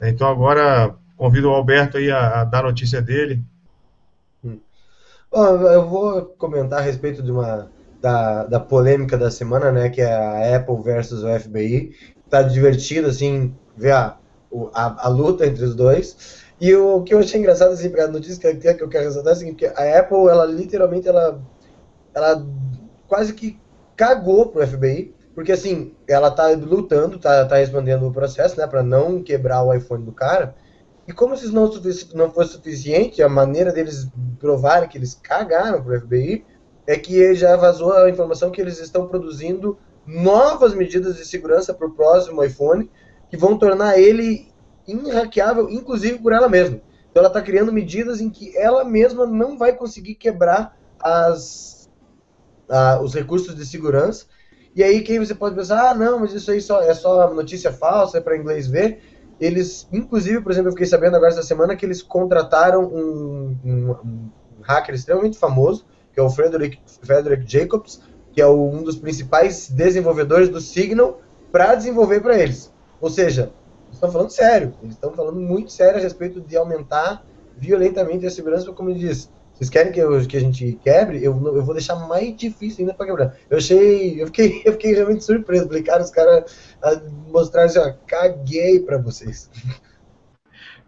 Então agora convido o Alberto aí a, a dar notícia dele. Hum. eu vou comentar a respeito de uma da, da polêmica da semana, né, que é a Apple versus o FBI. Tá divertido assim ver a, a, a luta entre os dois. E o que eu achei engraçado assim, a notícia que eu quero ressaltar é seguinte, que a Apple, ela literalmente ela ela quase que cagou pro FBI, porque assim, ela tá lutando, tá, tá respondendo o processo, né, para não quebrar o iPhone do cara. E como se isso não, não fosse suficiente, a maneira deles provarem que eles cagaram pro FBI é que já vazou a informação que eles estão produzindo novas medidas de segurança para o próximo iPhone que vão tornar ele inhackeável, inclusive por ela mesma. Então ela está criando medidas em que ela mesma não vai conseguir quebrar as, a, os recursos de segurança. E aí quem você pode pensar, ah, não, mas isso aí só, é só notícia falsa, é para inglês ver. Eles, inclusive, por exemplo, eu fiquei sabendo agora essa semana que eles contrataram um, um, um hacker extremamente famoso, que é o Frederick, Frederick Jacobs, que é um dos principais desenvolvedores do Signal, para desenvolver para eles. Ou seja, estão falando sério, eles estão falando muito sério a respeito de aumentar violentamente a segurança, como eu disse. Vocês querem que, eu, que a gente quebre? Eu, eu vou deixar mais difícil ainda para quebrar. Eu achei, eu fiquei, eu fiquei realmente surpreso. Falei, cara, os caras mostraram assim, ó, caguei para vocês.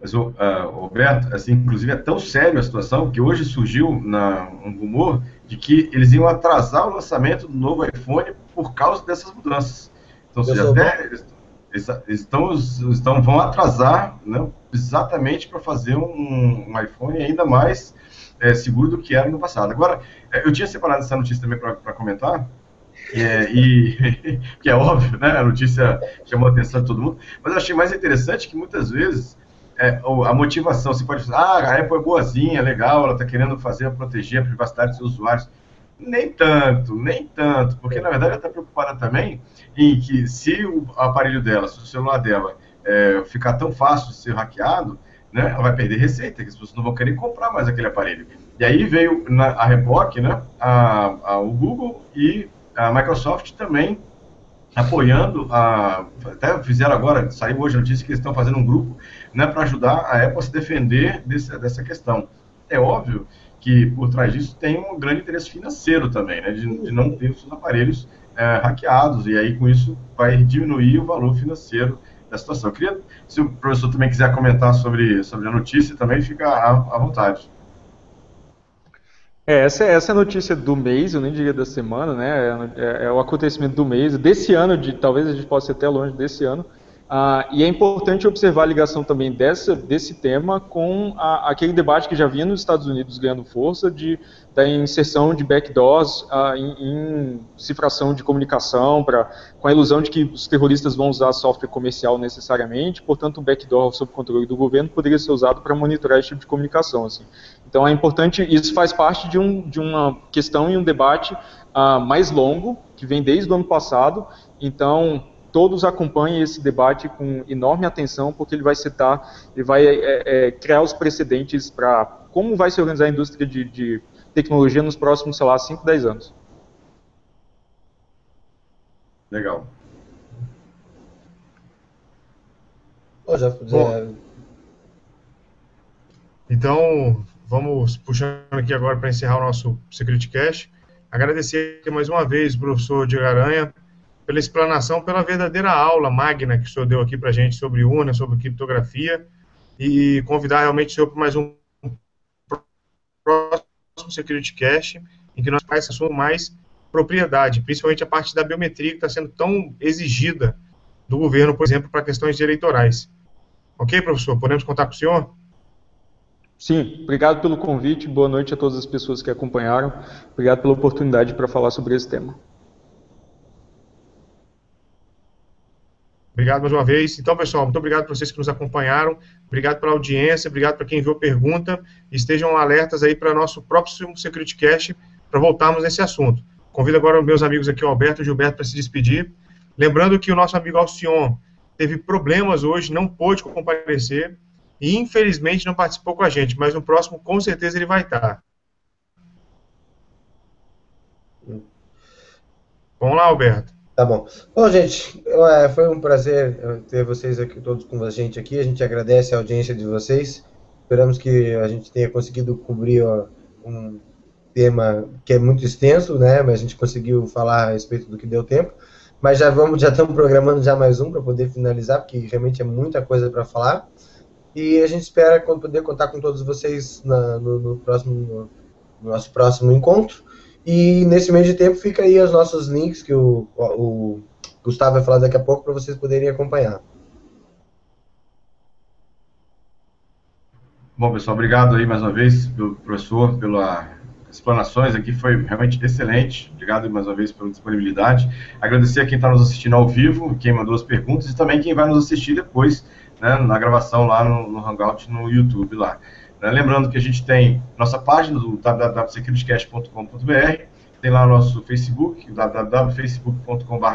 Mas, uh, Roberto, assim, inclusive é tão sério a situação que hoje surgiu na, um rumor de que eles iam atrasar o lançamento do novo iPhone por causa dessas mudanças. Então, seja, até eles, eles, estão, estão, vão atrasar né, exatamente para fazer um, um, iPhone ainda mais é, seguro do que era no passado. Agora, é, eu tinha separado essa notícia também para comentar, é, e que é óbvio, né? A notícia chamou a atenção de todo mundo, mas eu achei mais interessante que muitas vezes é, a motivação, você pode falar, ah, a Apple é boazinha, legal, ela está querendo fazer proteger a privacidade dos usuários. Nem tanto, nem tanto, porque na verdade ela está preocupada também em que se o aparelho dela, se o celular dela é, ficar tão fácil de ser hackeado, né, ela vai perder receita, que as pessoas não vão querer comprar mais aquele aparelho. E aí veio na, a reboque, né, a, a, o Google e a Microsoft também apoiando, a, até fizeram agora, saiu hoje a notícia que eles estão fazendo um grupo né, para ajudar a Apple a se defender desse, dessa questão. É óbvio que por trás disso tem um grande interesse financeiro também, né, de, de não ter os seus aparelhos é, hackeados, e aí com isso vai diminuir o valor financeiro da situação. Eu queria, se o professor também quiser comentar sobre, sobre a notícia, também fica à, à vontade. É, essa, essa é a notícia do mês, eu nem diria da semana, né? É, é, é, o acontecimento do mês, desse ano, de, talvez a gente possa ir até longe desse ano. Ah, e é importante observar a ligação também dessa, desse tema com a, aquele debate que já vinha nos Estados Unidos ganhando força de, da inserção de backdoors ah, em, em, cifração de comunicação, pra, com a ilusão de que os terroristas vão usar software comercial necessariamente, portanto, o backdoor sob controle do governo poderia ser usado para monitorar esse tipo de comunicação. Assim. Então, é importante, isso faz parte de, um, de uma questão e um debate ah, mais longo, que vem desde o ano passado. Então, todos acompanhem esse debate com enorme atenção, porque ele vai citar, ele vai é, é, criar os precedentes para como vai se organizar a indústria de, de, tecnologia nos próximos, sei lá, 5, 10 anos. Legal. Oh, já, já... Então, vamos puxando aqui agora para encerrar o nosso Secret Cash. Agradecer mais uma vez o professor Diego Aranha pela explanação, pela verdadeira aula magna que o senhor deu aqui para a gente sobre UNA, sobre criptografia, e convidar realmente o senhor para mais um próximo Security Cash, em que nós assunto mais propriedade, principalmente a parte da biometria que está sendo tão exigida do governo, por exemplo, para questões eleitorais. Ok, professor? Podemos contar com o senhor? Sim, obrigado pelo convite, boa noite a todas as pessoas que acompanharam, obrigado pela oportunidade para falar sobre esse tema. Obrigado mais uma vez. Então, pessoal, muito obrigado para vocês que nos acompanharam. Obrigado pela audiência, obrigado para quem enviou pergunta. Estejam alertas aí para nosso próximo Security Cast para voltarmos nesse assunto. Convido agora meus amigos aqui, o Alberto e o Gilberto, para se despedir. Lembrando que o nosso amigo Alcion teve problemas hoje, não pôde comparecer. e infelizmente não participou com a gente, mas no próximo com certeza ele vai estar. Vamos lá, Alberto. Tá bom. Bom, gente, é, foi um prazer é, ter vocês aqui, todos com a gente aqui. A gente agradece a audiência de vocês. Esperamos que a gente tenha conseguido cobrir ó, um tema que é muito extenso, né? Mas a gente conseguiu falar a respeito do que deu tempo. Mas já vamos, já estamos programando já mais um para poder finalizar, porque realmente é muita coisa para falar. E a gente espera poder contar com todos vocês na, no, no, próximo, no nosso próximo encontro. E nesse meio de tempo fica aí os nossos links que o, o Gustavo vai falar daqui a pouco para vocês poderem acompanhar. Bom, pessoal, obrigado aí mais uma vez, professor, pelas explanações aqui, foi realmente excelente. Obrigado mais uma vez pela disponibilidade. Agradecer a quem está nos assistindo ao vivo, quem mandou as perguntas e também quem vai nos assistir depois, né, na gravação lá no, no Hangout no YouTube lá. Né? Lembrando que a gente tem nossa página do www.securitycast.com.br, tem lá o nosso Facebook, www.facebook.com.br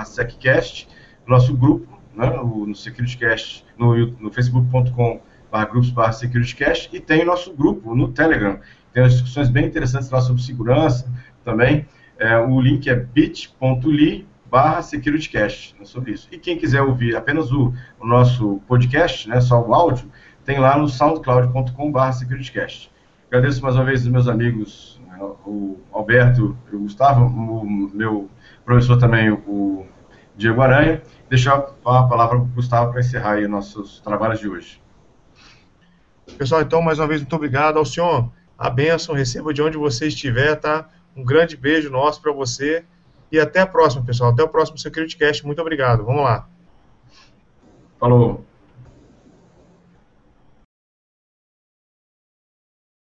nosso grupo, né, no SecurityCast, no, no facebook.com.br grupos SecurityCast, e tem o nosso grupo no Telegram. Tem umas discussões bem interessantes lá sobre segurança também. É, o link é bit.ly barra SecurityCast, né, sobre isso. E quem quiser ouvir apenas o, o nosso podcast, né, só o áudio, tem lá no soundcloud.com.br securitycast. Agradeço mais uma vez os meus amigos, né, o Alberto e o Gustavo, o meu professor também, o Diego Aranha. Deixar a palavra para o Gustavo para encerrar aí nossos trabalhos de hoje. Pessoal, então, mais uma vez, muito obrigado ao senhor. A bênção, receba de onde você estiver, tá? Um grande beijo nosso para você. E até a próxima, pessoal. Até o próximo SecurityCast. Muito obrigado. Vamos lá. Falou.